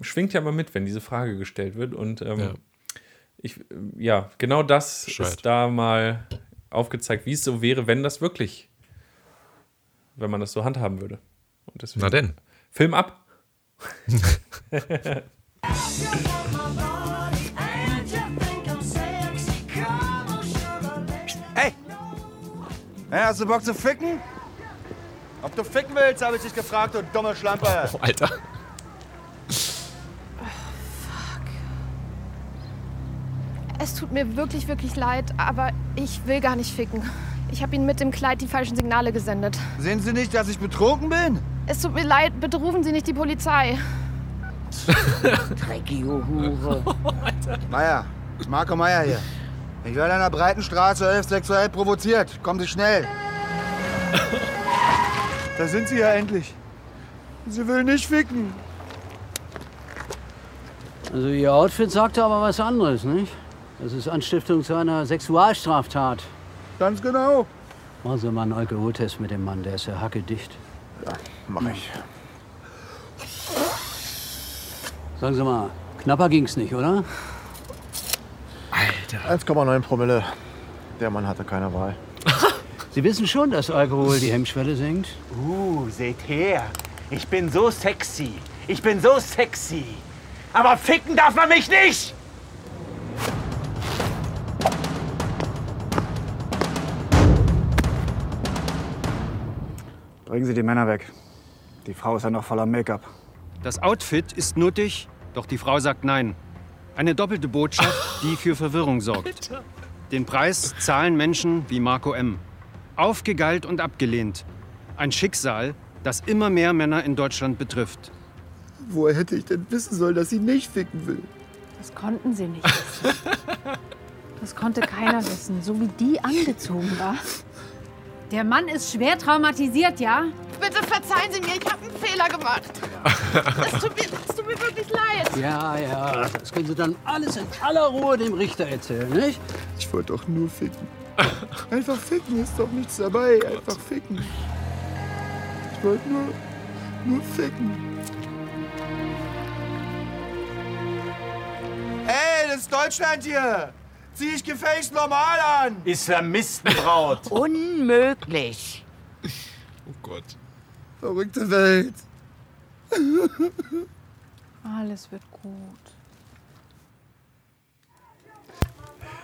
schwingt ja immer mit, wenn diese Frage gestellt wird. Und ähm, Ja. ich, ja, genau das Bescheid. ist da mal aufgezeigt, wie es so wäre, wenn das wirklich, wenn man das so handhaben würde. Und deswegen, Na denn. Film ab. Hey! Hey, hast du Bock zu ficken? Ob du ficken willst, habe ich dich gefragt, du dumme Schlampe. Oh, Alter. Es tut mir wirklich, wirklich leid, aber ich will gar nicht ficken. Ich habe Ihnen mit dem Kleid die falschen Signale gesendet. Sehen Sie nicht, dass ich betrunken bin? Es tut mir leid, bitte rufen Sie nicht die Polizei. Dreckige Hure. Meier, Marco Meier hier. Ich werde an der Breitenstraße 11 sexuell provoziert. Kommen Sie schnell. Da sind Sie ja endlich. Sie will nicht ficken. Also Ihr Outfit sagte aber was anderes, nicht? Das ist Anstiftung zu einer Sexualstraftat. Ganz genau. Machen Sie mal einen Alkoholtest mit dem Mann, der ist ja hackedicht. Mach ich. Sagen Sie mal, knapper ging's nicht, oder? 1,9 Promille. Der Mann hatte keine Wahl. Sie wissen schon, dass Alkohol die Hemmschwelle senkt? Uh, seht her. Ich bin so sexy. Ich bin so sexy. Aber ficken darf man mich nicht! Bringen Sie die Männer weg. Die Frau ist ja noch voller Make-up. Das Outfit ist nuttig, doch die Frau sagt nein. Eine doppelte Botschaft, die für Verwirrung sorgt. Den Preis zahlen Menschen wie Marco M. Aufgegeilt und abgelehnt. Ein Schicksal, das immer mehr Männer in Deutschland betrifft. Woher hätte ich denn wissen sollen, dass sie nicht ficken will? Das konnten sie nicht wissen. Das konnte keiner wissen, so wie die angezogen war. Der Mann ist schwer traumatisiert, ja? Bitte verzeihen Sie mir, ich habe einen Fehler gemacht. Es tut mir, es tut mir wirklich leid. Ja, ja, das können Sie dann alles in aller Ruhe dem Richter erzählen, nicht? Ich wollte doch nur ficken. Einfach ficken ist doch nichts dabei. Einfach ficken. Ich wollte nur, nur ficken. Ey, das ist Deutschland hier. Zieh ich gefälligst normal an. Islamistenbraut. Unmöglich. Oh Gott. Verrückte Welt. Alles wird gut.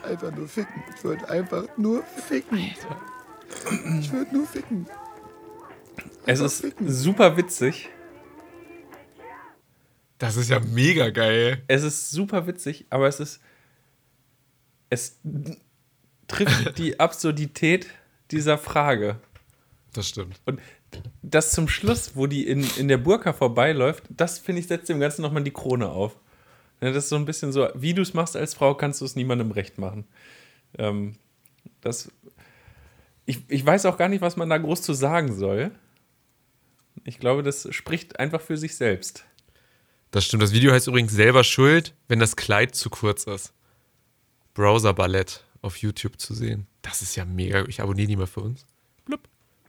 Einfach nur ficken. Ich wollte einfach nur ficken. Ich wollte nur ficken. Es ist super witzig. Das ist ja mega geil. Es ist super witzig, aber es ist. Es trifft die Absurdität dieser Frage. Das stimmt. Und das zum Schluss, wo die in, in der Burka vorbeiläuft, das finde ich, setzt dem Ganzen nochmal die Krone auf. Ja, das ist so ein bisschen so, wie du es machst als Frau, kannst du es niemandem recht machen. Ähm, das, ich, ich weiß auch gar nicht, was man da groß zu sagen soll. Ich glaube, das spricht einfach für sich selbst. Das stimmt. Das Video heißt übrigens selber schuld, wenn das Kleid zu kurz ist. Browser Ballett auf YouTube zu sehen. Das ist ja mega. Ich abonniere die mal für uns. Blub.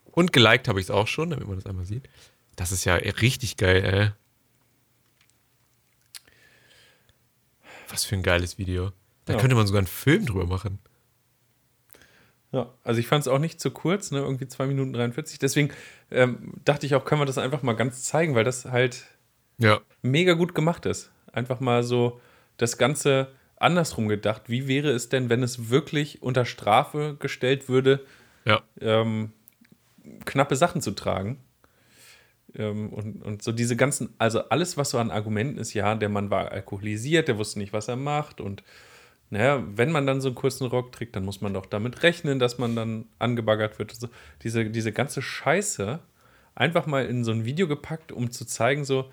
Und geliked habe ich es auch schon, damit man das einmal sieht. Das ist ja richtig geil, ey. Was für ein geiles Video. Da Ja. könnte man sogar einen Film drüber machen. Ja, also ich fand es auch nicht zu kurz, ne? irgendwie 2 Minuten 43. Deswegen ähm, dachte ich auch, können wir das einfach mal ganz zeigen, weil das halt Ja. mega gut gemacht ist. Einfach mal so das Ganze andersrum gedacht. Wie wäre es denn, wenn es wirklich unter Strafe gestellt würde, Ja. ähm, knappe Sachen zu tragen? Ähm, und, und so diese ganzen, also alles, was so an Argumenten ist, ja, der Mann war alkoholisiert, der wusste nicht, was er macht und naja, wenn man dann so einen kurzen Rock trägt, dann muss man doch damit rechnen, dass man dann angebaggert wird. So, diese, diese ganze Scheiße einfach mal in so ein Video gepackt, um zu zeigen, so,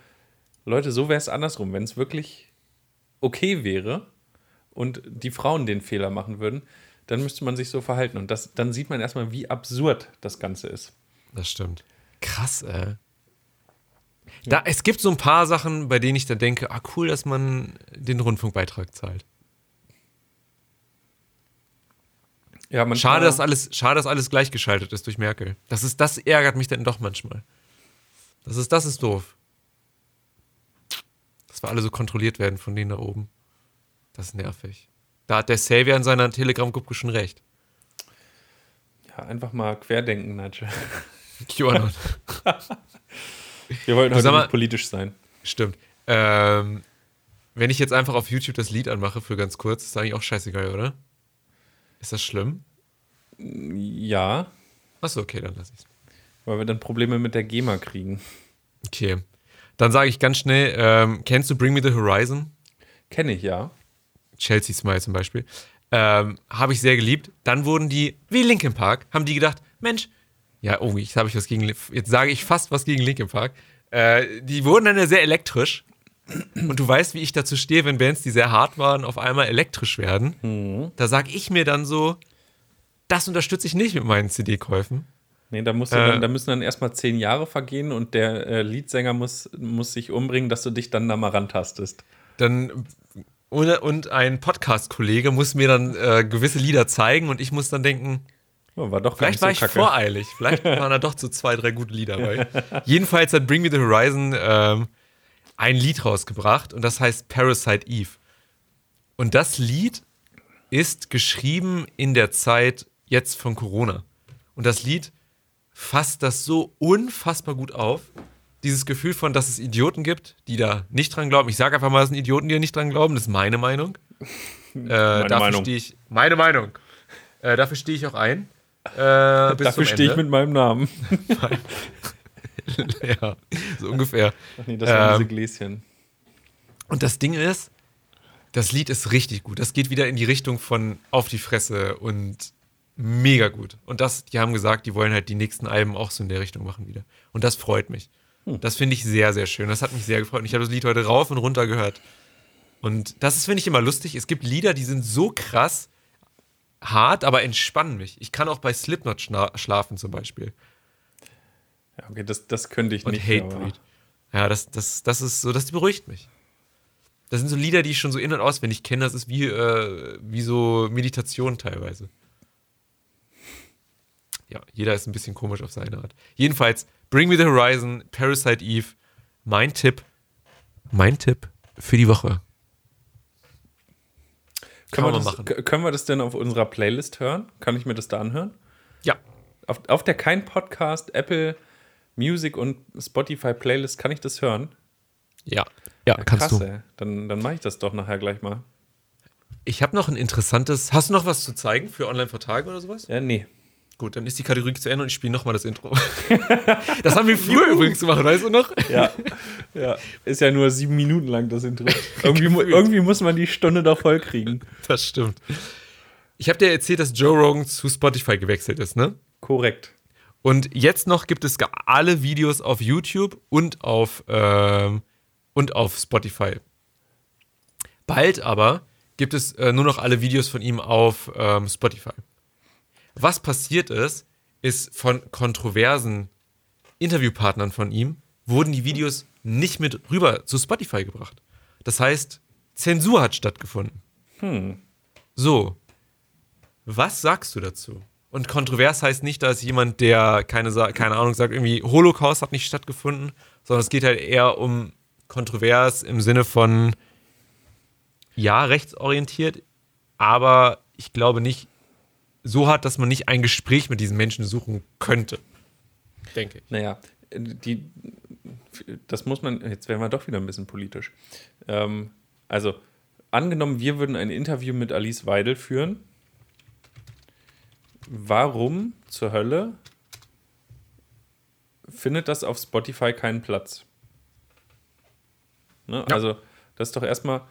Leute, so wäre es andersrum. Wenn es wirklich okay wäre und die Frauen den Fehler machen würden, dann müsste man sich so verhalten. Und das, dann sieht man erstmal, wie absurd das Ganze ist. Das stimmt. Krass, ey. Da, es gibt so ein paar Sachen, bei denen ich dann denke, ah cool, dass man den Rundfunkbeitrag zahlt. Ja, schade, dass alles, schade, dass alles gleichgeschaltet ist durch Merkel. Das, ist, das ärgert mich dann doch manchmal. Das ist, das ist doof. Dass wir alle so kontrolliert werden von denen da oben. Das ist nervig. Da hat der Xavier in seiner Telegram-Gruppe schon recht. Ja, einfach mal querdenken, Nigel. QAnon. Wir wollten heute mal- nicht politisch sein. Stimmt. Ähm, wenn ich jetzt einfach auf YouTube das Lied anmache für ganz kurz, ist eigentlich auch scheißegal, oder? Ist das schlimm? Ja. Achso, okay, dann lass ich's. Weil wir dann Probleme mit der GEMA kriegen. Okay. Dann sage ich ganz schnell, ähm, kennst du Bring Me the Horizon? Kenne ich, ja. Chelsea Smile zum Beispiel. Ähm, habe ich sehr geliebt. Dann wurden die, wie Linkin Park, haben die gedacht, Mensch, ja, oh, jetzt habe ich was gegen, jetzt sage ich fast was gegen Linkin Park. Äh, die wurden dann ja sehr elektrisch. Und du weißt, wie ich dazu stehe, wenn Bands, die sehr hart waren, auf einmal elektrisch werden. Mhm. Da sage ich mir dann so, das unterstütze ich nicht mit meinen CD-Käufen. Nee, da, musst Äh. dann, da müssen dann erstmal zehn Jahre vergehen und der äh, Leadsänger muss, muss sich umbringen, dass du dich dann da mal rantastest. Dann und, und ein Podcast-Kollege muss mir dann äh, gewisse Lieder zeigen und ich muss dann denken, Oh, war doch vielleicht so war ich kacke. voreilig. Vielleicht waren da doch so zwei, drei gute Lieder bei. Jedenfalls hat Bring Me the Horizon ähm, ein Lied rausgebracht und das heißt Parasite Eve. Und das Lied ist geschrieben in der Zeit jetzt von Corona. Und das Lied fasst das so unfassbar gut auf. Dieses Gefühl von, dass es Idioten gibt, die da nicht dran glauben. Ich sage einfach mal, es sind Idioten, die da nicht dran glauben. Das ist meine Meinung. Äh, dafür Meinung. stehe ich. Meine Meinung. Äh, dafür stehe ich auch ein. Äh, Dafür stehe ich mit meinem Namen. ja, so ungefähr. Ach nee, das waren Ähm, diese Gläschen. Und das Ding ist, das Lied ist richtig gut. Das geht wieder in die Richtung von Auf die Fresse und mega gut. Und das, die haben gesagt, die wollen halt die nächsten Alben auch so in der Richtung machen wieder. Und das freut mich. Das finde ich sehr, sehr schön. Das hat mich sehr gefreut. Und ich habe das Lied heute rauf und runter gehört. Und das ist, finde ich, immer lustig. Es gibt Lieder, die sind so krass hart, aber entspannen mich. Ich kann auch bei Slipknot schna- schlafen zum Beispiel. Ja, okay, das, das könnte ich und nicht. Hatebreed. Ja, das, das, das ist so, das beruhigt mich. Das sind so Lieder, die ich schon so in- und auswendig kenne. Das ist wie, äh, wie so Meditation teilweise. Ja, jeder ist ein bisschen komisch auf seine Art. Jedenfalls, Bring Me the Horizon, Parasite Eve, mein Tipp, mein Tipp für die Woche. Kann Können wir, das, machen. können wir das denn auf unserer Playlist hören? Kann ich mir das da anhören? Ja. Auf, auf der Kein Podcast, Apple Music und Spotify Playlist kann ich das hören? Ja, ja, kannst krass, du. Ey. Dann, dann mache ich das doch nachher gleich mal. Ich habe noch ein interessantes. Hast du noch was zu zeigen für Online-Vertage oder sowas? Ja, nee. Gut, dann ist die Kategorie zu Ende und ich spiele nochmal das Intro. das haben wir früher übrigens gemacht, weißt du noch? Ja. ja. Ist ja nur sieben Minuten lang das Intro. Irgendwie, mu- irgendwie muss man die Stunde da voll kriegen. Das stimmt. Ich habe dir erzählt, dass Joe Rogan zu Spotify gewechselt ist, ne? Korrekt. Und jetzt noch gibt es alle Videos auf YouTube und auf, ähm, und auf Spotify. Bald aber gibt es äh, nur noch alle Videos von ihm auf ähm, Spotify. Was passiert ist, ist von kontroversen Interviewpartnern von ihm wurden die Videos nicht mit rüber zu Spotify gebracht. Das heißt, Zensur hat stattgefunden. Hm. So, was sagst du dazu? Und kontrovers heißt nicht, dass jemand, der keine, keine Ahnung sagt, irgendwie Holocaust hat nicht stattgefunden, sondern es geht halt eher um kontrovers im Sinne von, ja, rechtsorientiert, aber ich glaube nicht so hart, dass man nicht ein Gespräch mit diesen Menschen suchen könnte. Denke ich. Naja, die, das muss man, jetzt werden wir doch wieder ein bisschen politisch. Ähm, also, angenommen, wir würden ein Interview mit Alice Weidel führen. Warum zur Hölle findet das auf Spotify keinen Platz? Ne? Also, das ist doch erstmal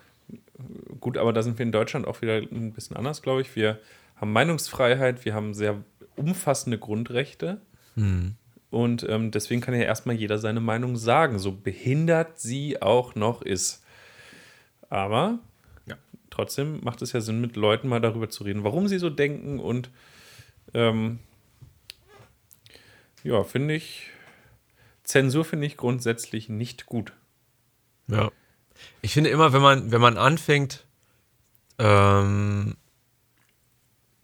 gut, aber da sind wir in Deutschland auch wieder ein bisschen anders, glaube ich. Wir haben Meinungsfreiheit, wir haben sehr umfassende Grundrechte. Hm. Und ähm, deswegen kann ja erstmal jeder seine Meinung sagen, so behindert sie auch noch ist. Aber trotzdem macht es ja Sinn, mit Leuten mal darüber zu reden, warum sie so denken. Und ähm, ja, finde ich, Zensur finde ich grundsätzlich nicht gut. Ja. Ich finde immer, wenn man, wenn man anfängt, ähm,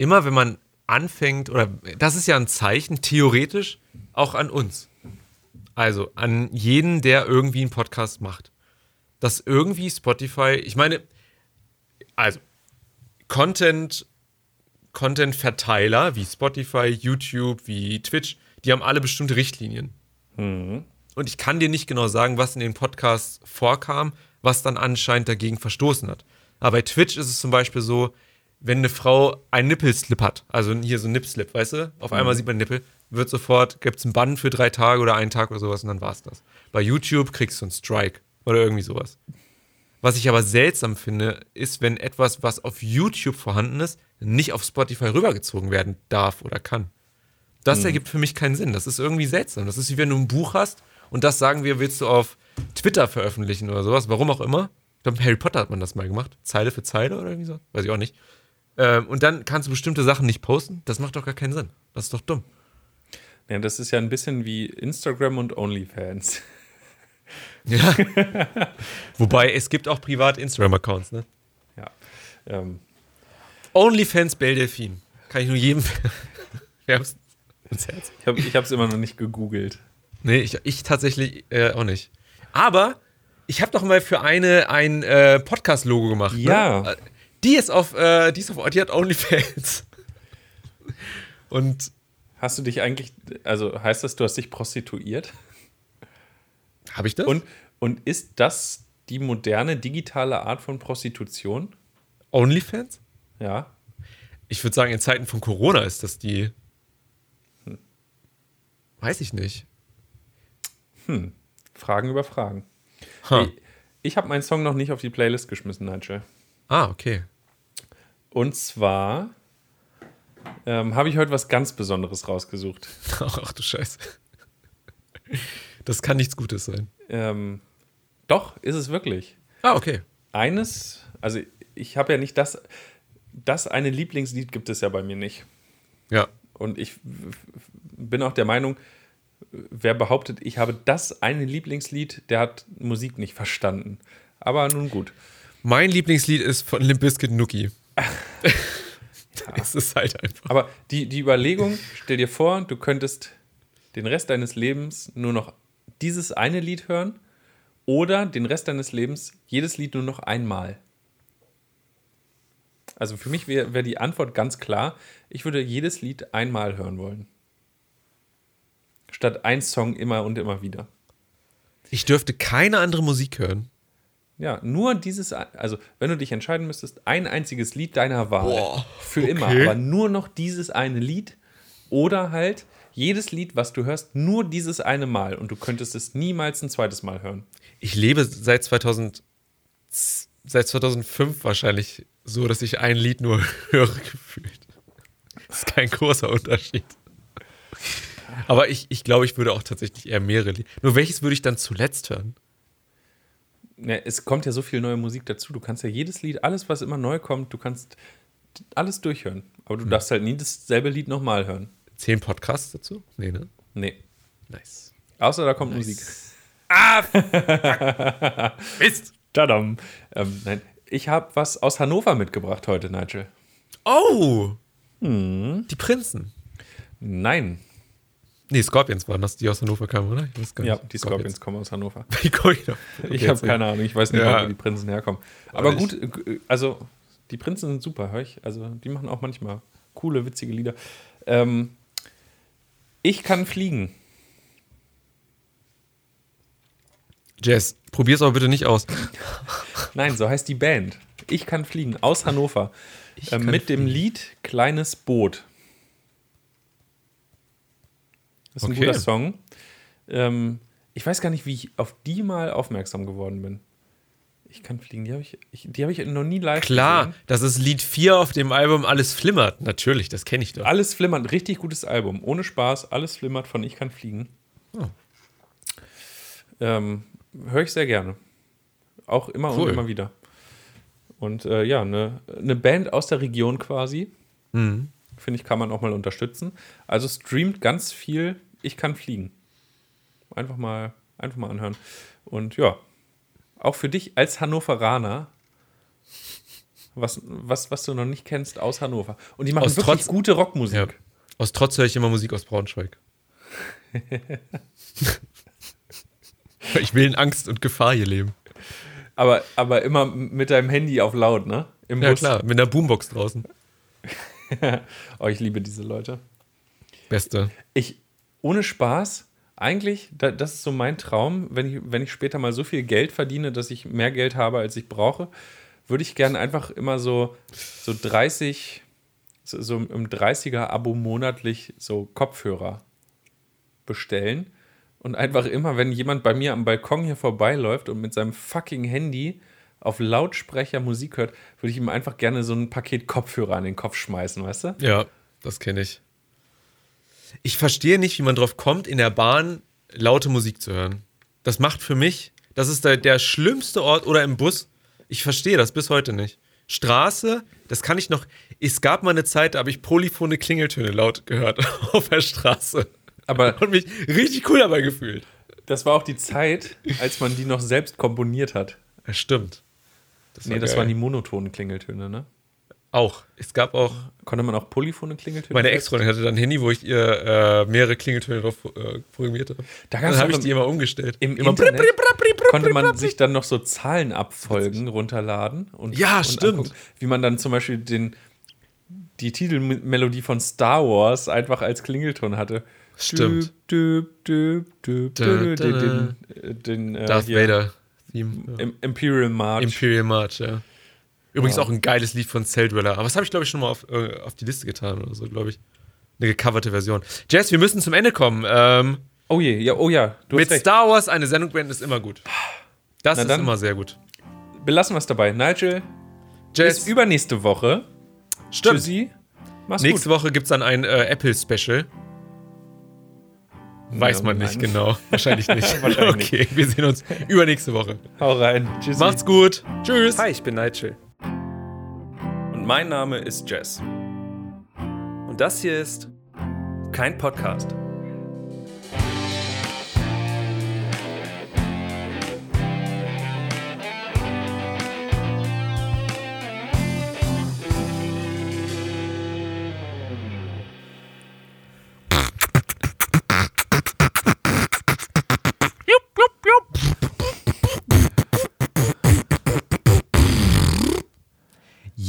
immer wenn man anfängt, oder das ist ja ein Zeichen, theoretisch, auch an uns. Also an jeden, der irgendwie einen Podcast macht. Dass irgendwie Spotify, ich meine, also Content, Content-Verteiler wie Spotify, YouTube, wie Twitch, die haben alle bestimmte Richtlinien. Und ich kann dir nicht genau sagen, was in den Podcasts vorkam, was dann anscheinend dagegen verstoßen hat. Aber bei Twitch ist es zum Beispiel so, wenn eine Frau einen Nippelslip hat, also hier so ein Nipslip, weißt du, auf einmal Mhm. sieht man Nippel, wird sofort, gibt es einen Bann für drei Tage oder einen Tag oder sowas und dann war's das. Bei YouTube kriegst du einen Strike oder irgendwie sowas. Was ich aber seltsam finde, ist, wenn etwas, was auf YouTube vorhanden ist, nicht auf Spotify rübergezogen werden darf oder kann. Das Hm. ergibt für mich keinen Sinn. Das ist irgendwie seltsam. Das ist wie wenn du ein Buch hast und das sagen wir, willst du auf Twitter veröffentlichen oder sowas, warum auch immer. Ich glaube, Harry Potter hat man das mal gemacht. Zeile für Zeile oder irgendwie so. Weiß ich auch nicht. Ähm, und dann kannst du bestimmte Sachen nicht posten. Das macht doch gar keinen Sinn. Das ist doch dumm. Ja, das ist ja ein bisschen wie Instagram und OnlyFans. Ja. Wobei, es gibt auch privat Instagram-Accounts, ne? Ja. Ähm, OnlyFans Belle Delphine. Kann ich nur jedem wärmstens ins Herz. ich habe es immer noch nicht gegoogelt. Nee, ich, ich tatsächlich äh, auch nicht. Aber ich habe doch mal für eine ein äh, Podcast-Logo gemacht. Ja. Ne? Die ist auf, äh, die ist auf, die hat OnlyFans. Und Hast du dich eigentlich, also heißt das, du hast dich prostituiert? habe ich das? Und, und ist das die moderne digitale Art von Prostitution? OnlyFans? Ja. Ich würde sagen, in Zeiten von Corona ist das die. Weiß ich nicht. Hm. Fragen über Fragen. Ha. Ich, ich habe meinen Song noch nicht auf die Playlist geschmissen, Nigel. Ah, okay. Und zwar ähm, habe ich heute was ganz Besonderes rausgesucht. Ach du Scheiße. Das kann nichts Gutes sein. Ähm, doch, ist es wirklich. Ah, okay. Eines, also ich habe ja nicht das, das eine Lieblingslied gibt es ja bei mir nicht. Ja. Und ich bin auch der Meinung, wer behauptet, ich habe das eine Lieblingslied, der hat Musik nicht verstanden. Aber nun gut. Mein Lieblingslied ist von Limp Bizkit Nookie. Es ist halt einfach. Aber die, die Überlegung, stell dir vor, du könntest den Rest deines Lebens nur noch dieses eine Lied hören oder den Rest deines Lebens jedes Lied nur noch einmal. Also für mich wäre wär die Antwort ganz klar, ich würde jedes Lied einmal hören wollen. Statt ein Song immer und immer wieder. Ich dürfte keine andere Musik hören. Ja, nur dieses, also wenn du dich entscheiden müsstest, ein einziges Lied deiner Wahl Boah, für okay. immer, aber nur noch dieses eine Lied oder halt jedes Lied, was du hörst, nur dieses eine Mal und du könntest es niemals ein zweites Mal hören. Ich lebe seit 2000, seit 2005 wahrscheinlich so, dass ich ein Lied nur höre gefühlt. Das ist kein großer Unterschied. Aber ich, ich glaube, ich würde auch tatsächlich eher mehrere Lieder. Nur welches würde ich dann zuletzt hören? Ja, es kommt ja so viel neue Musik dazu. Du kannst ja jedes Lied, alles, was immer neu kommt, du kannst alles durchhören. Aber Hm. du darfst halt nie dasselbe Lied nochmal hören. Zehn Podcasts dazu? Nee, ne? Nee. Nice. Außer da kommt Musik. Ah! Mist! Tadam. Ähm, nein, ich habe was aus Hannover mitgebracht heute, Nigel. Oh! Hm. Die Prinzen. Nein. Nee, Scorpions waren das, die aus Hannover kamen, oder? Ich weiß gar Ja, die Scorpions kommen aus Hannover. Wie komme ich habe keine Ahnung, ich weiß nicht, Ja. wo die Prinzen herkommen. Aber gut, äh, also die Prinzen sind super, hör ich. Also die machen auch manchmal coole, witzige Lieder. Ähm, ich kann fliegen. Jess, probier's aber bitte nicht aus. Nein, so heißt die Band. Ich kann fliegen aus Hannover. Kann mit dem Lied Kleines Boot. Das ist ein Okay. guter Song. Ähm, ich weiß gar nicht, wie ich auf die mal aufmerksam geworden bin. Ich kann fliegen, die habe ich, ich, die hab ich noch nie live Klar, gesehen. das ist Lied 4 auf dem Album Alles flimmert. Natürlich, das kenne ich doch. Alles flimmert, richtig gutes Album. Ohne Spaß, alles flimmert von Ich kann fliegen. Oh. Ähm, Höre ich sehr gerne. Auch immer Cool. und immer wieder. Und äh, ja, eine ne Band aus der Region quasi. Mhm. Finde ich, kann man auch mal unterstützen. Also streamt ganz viel Ich kann fliegen. Einfach mal, einfach mal anhören. Und ja, auch für dich als Hannoveraner, was, was, was du noch nicht kennst aus Hannover. Und die machen Aus wirklich Trotz- gute Rockmusik. Ja. Aus Trotz höre ich immer Musik aus Braunschweig. ich will in Angst und Gefahr hier leben. Aber, aber immer mit deinem Handy auf laut, ne? Im Ja, Bus. klar, mit einer Boombox draußen. oh, ich liebe diese Leute. Beste. Ich, ohne Spaß, eigentlich, da, das ist so mein Traum, wenn ich, wenn ich später mal so viel Geld verdiene, dass ich mehr Geld habe, als ich brauche, würde ich gerne einfach immer so, so 30, so, so im 30er-Abo monatlich so Kopfhörer bestellen und einfach immer, wenn jemand bei mir am Balkon hier vorbeiläuft und mit seinem fucking Handy auf Lautsprecher Musik hört, würde ich ihm einfach gerne so ein Paket Kopfhörer an den Kopf schmeißen, weißt du? Ja, das kenne ich. Ich verstehe nicht, wie man drauf kommt, in der Bahn laute Musik zu hören. Das macht für mich, das ist der, der schlimmste Ort oder im Bus. Ich verstehe das bis heute nicht. Straße, das kann ich noch. Es gab mal eine Zeit, da habe ich polyphone Klingeltöne laut gehört auf der Straße. Aber Und mich richtig cool dabei gefühlt. das war auch die Zeit, als man die noch selbst komponiert hat. Ja, stimmt. Das nee, das geil. waren die monotonen Klingeltöne, ne? Auch. Es gab auch. Konnte man auch polyphone Klingeltöne? Meine Ex-Freundin hatte dann ein Handy, wo ich ihr äh, mehrere Klingeltöne drauf äh, programmiert habe. Da Dann habe ich die immer umgestellt. Im immer Internet konnte man sich dann noch so Zahlenabfolgen runterladen und, Ja, und stimmt. angucken, wie man dann zum Beispiel den, die Titelmelodie von Star Wars einfach als Klingelton hatte. Stimmt. Den, äh, Darth Vader. Theme. Ja. Im- Imperial March. Imperial March, ja. Übrigens Ja. auch ein geiles Lied von Cell Dweller. Aber das habe ich, glaube ich, schon mal auf, äh, auf die Liste getan oder so, glaube ich. Eine gecoverte Version. Jess, wir müssen zum Ende kommen. Ähm, oh je, ja, oh ja. Mit recht. Star Wars eine Sendung beenden ist immer gut. Das Na ist dann. immer sehr gut. Belassen wir es dabei. Nigel, Jess, bis übernächste Woche. stimmt. Tschüssi. Mach's Nächste gut. Woche gibt es dann ein äh, Apple-Special. Weiß man nicht nein. genau. Wahrscheinlich nicht. Wahrscheinlich okay, wir sehen uns übernächste Woche. Hau rein. Tschüssi. Macht's gut. Tschüss. Hi, ich bin Nigel. Und mein Name ist Jess. Und das hier ist kein Podcast.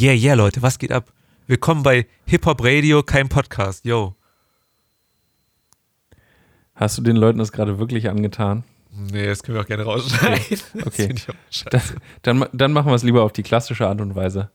Yeah, yeah, Leute, was geht ab? Willkommen bei Hip Hop Radio, kein Podcast. Yo. Hast du den Leuten das gerade wirklich angetan? Nee, das können wir auch gerne rausschneiden. Okay. find ich auch scheiße. Dann, dann, dann machen wir es lieber auf die klassische Art und Weise.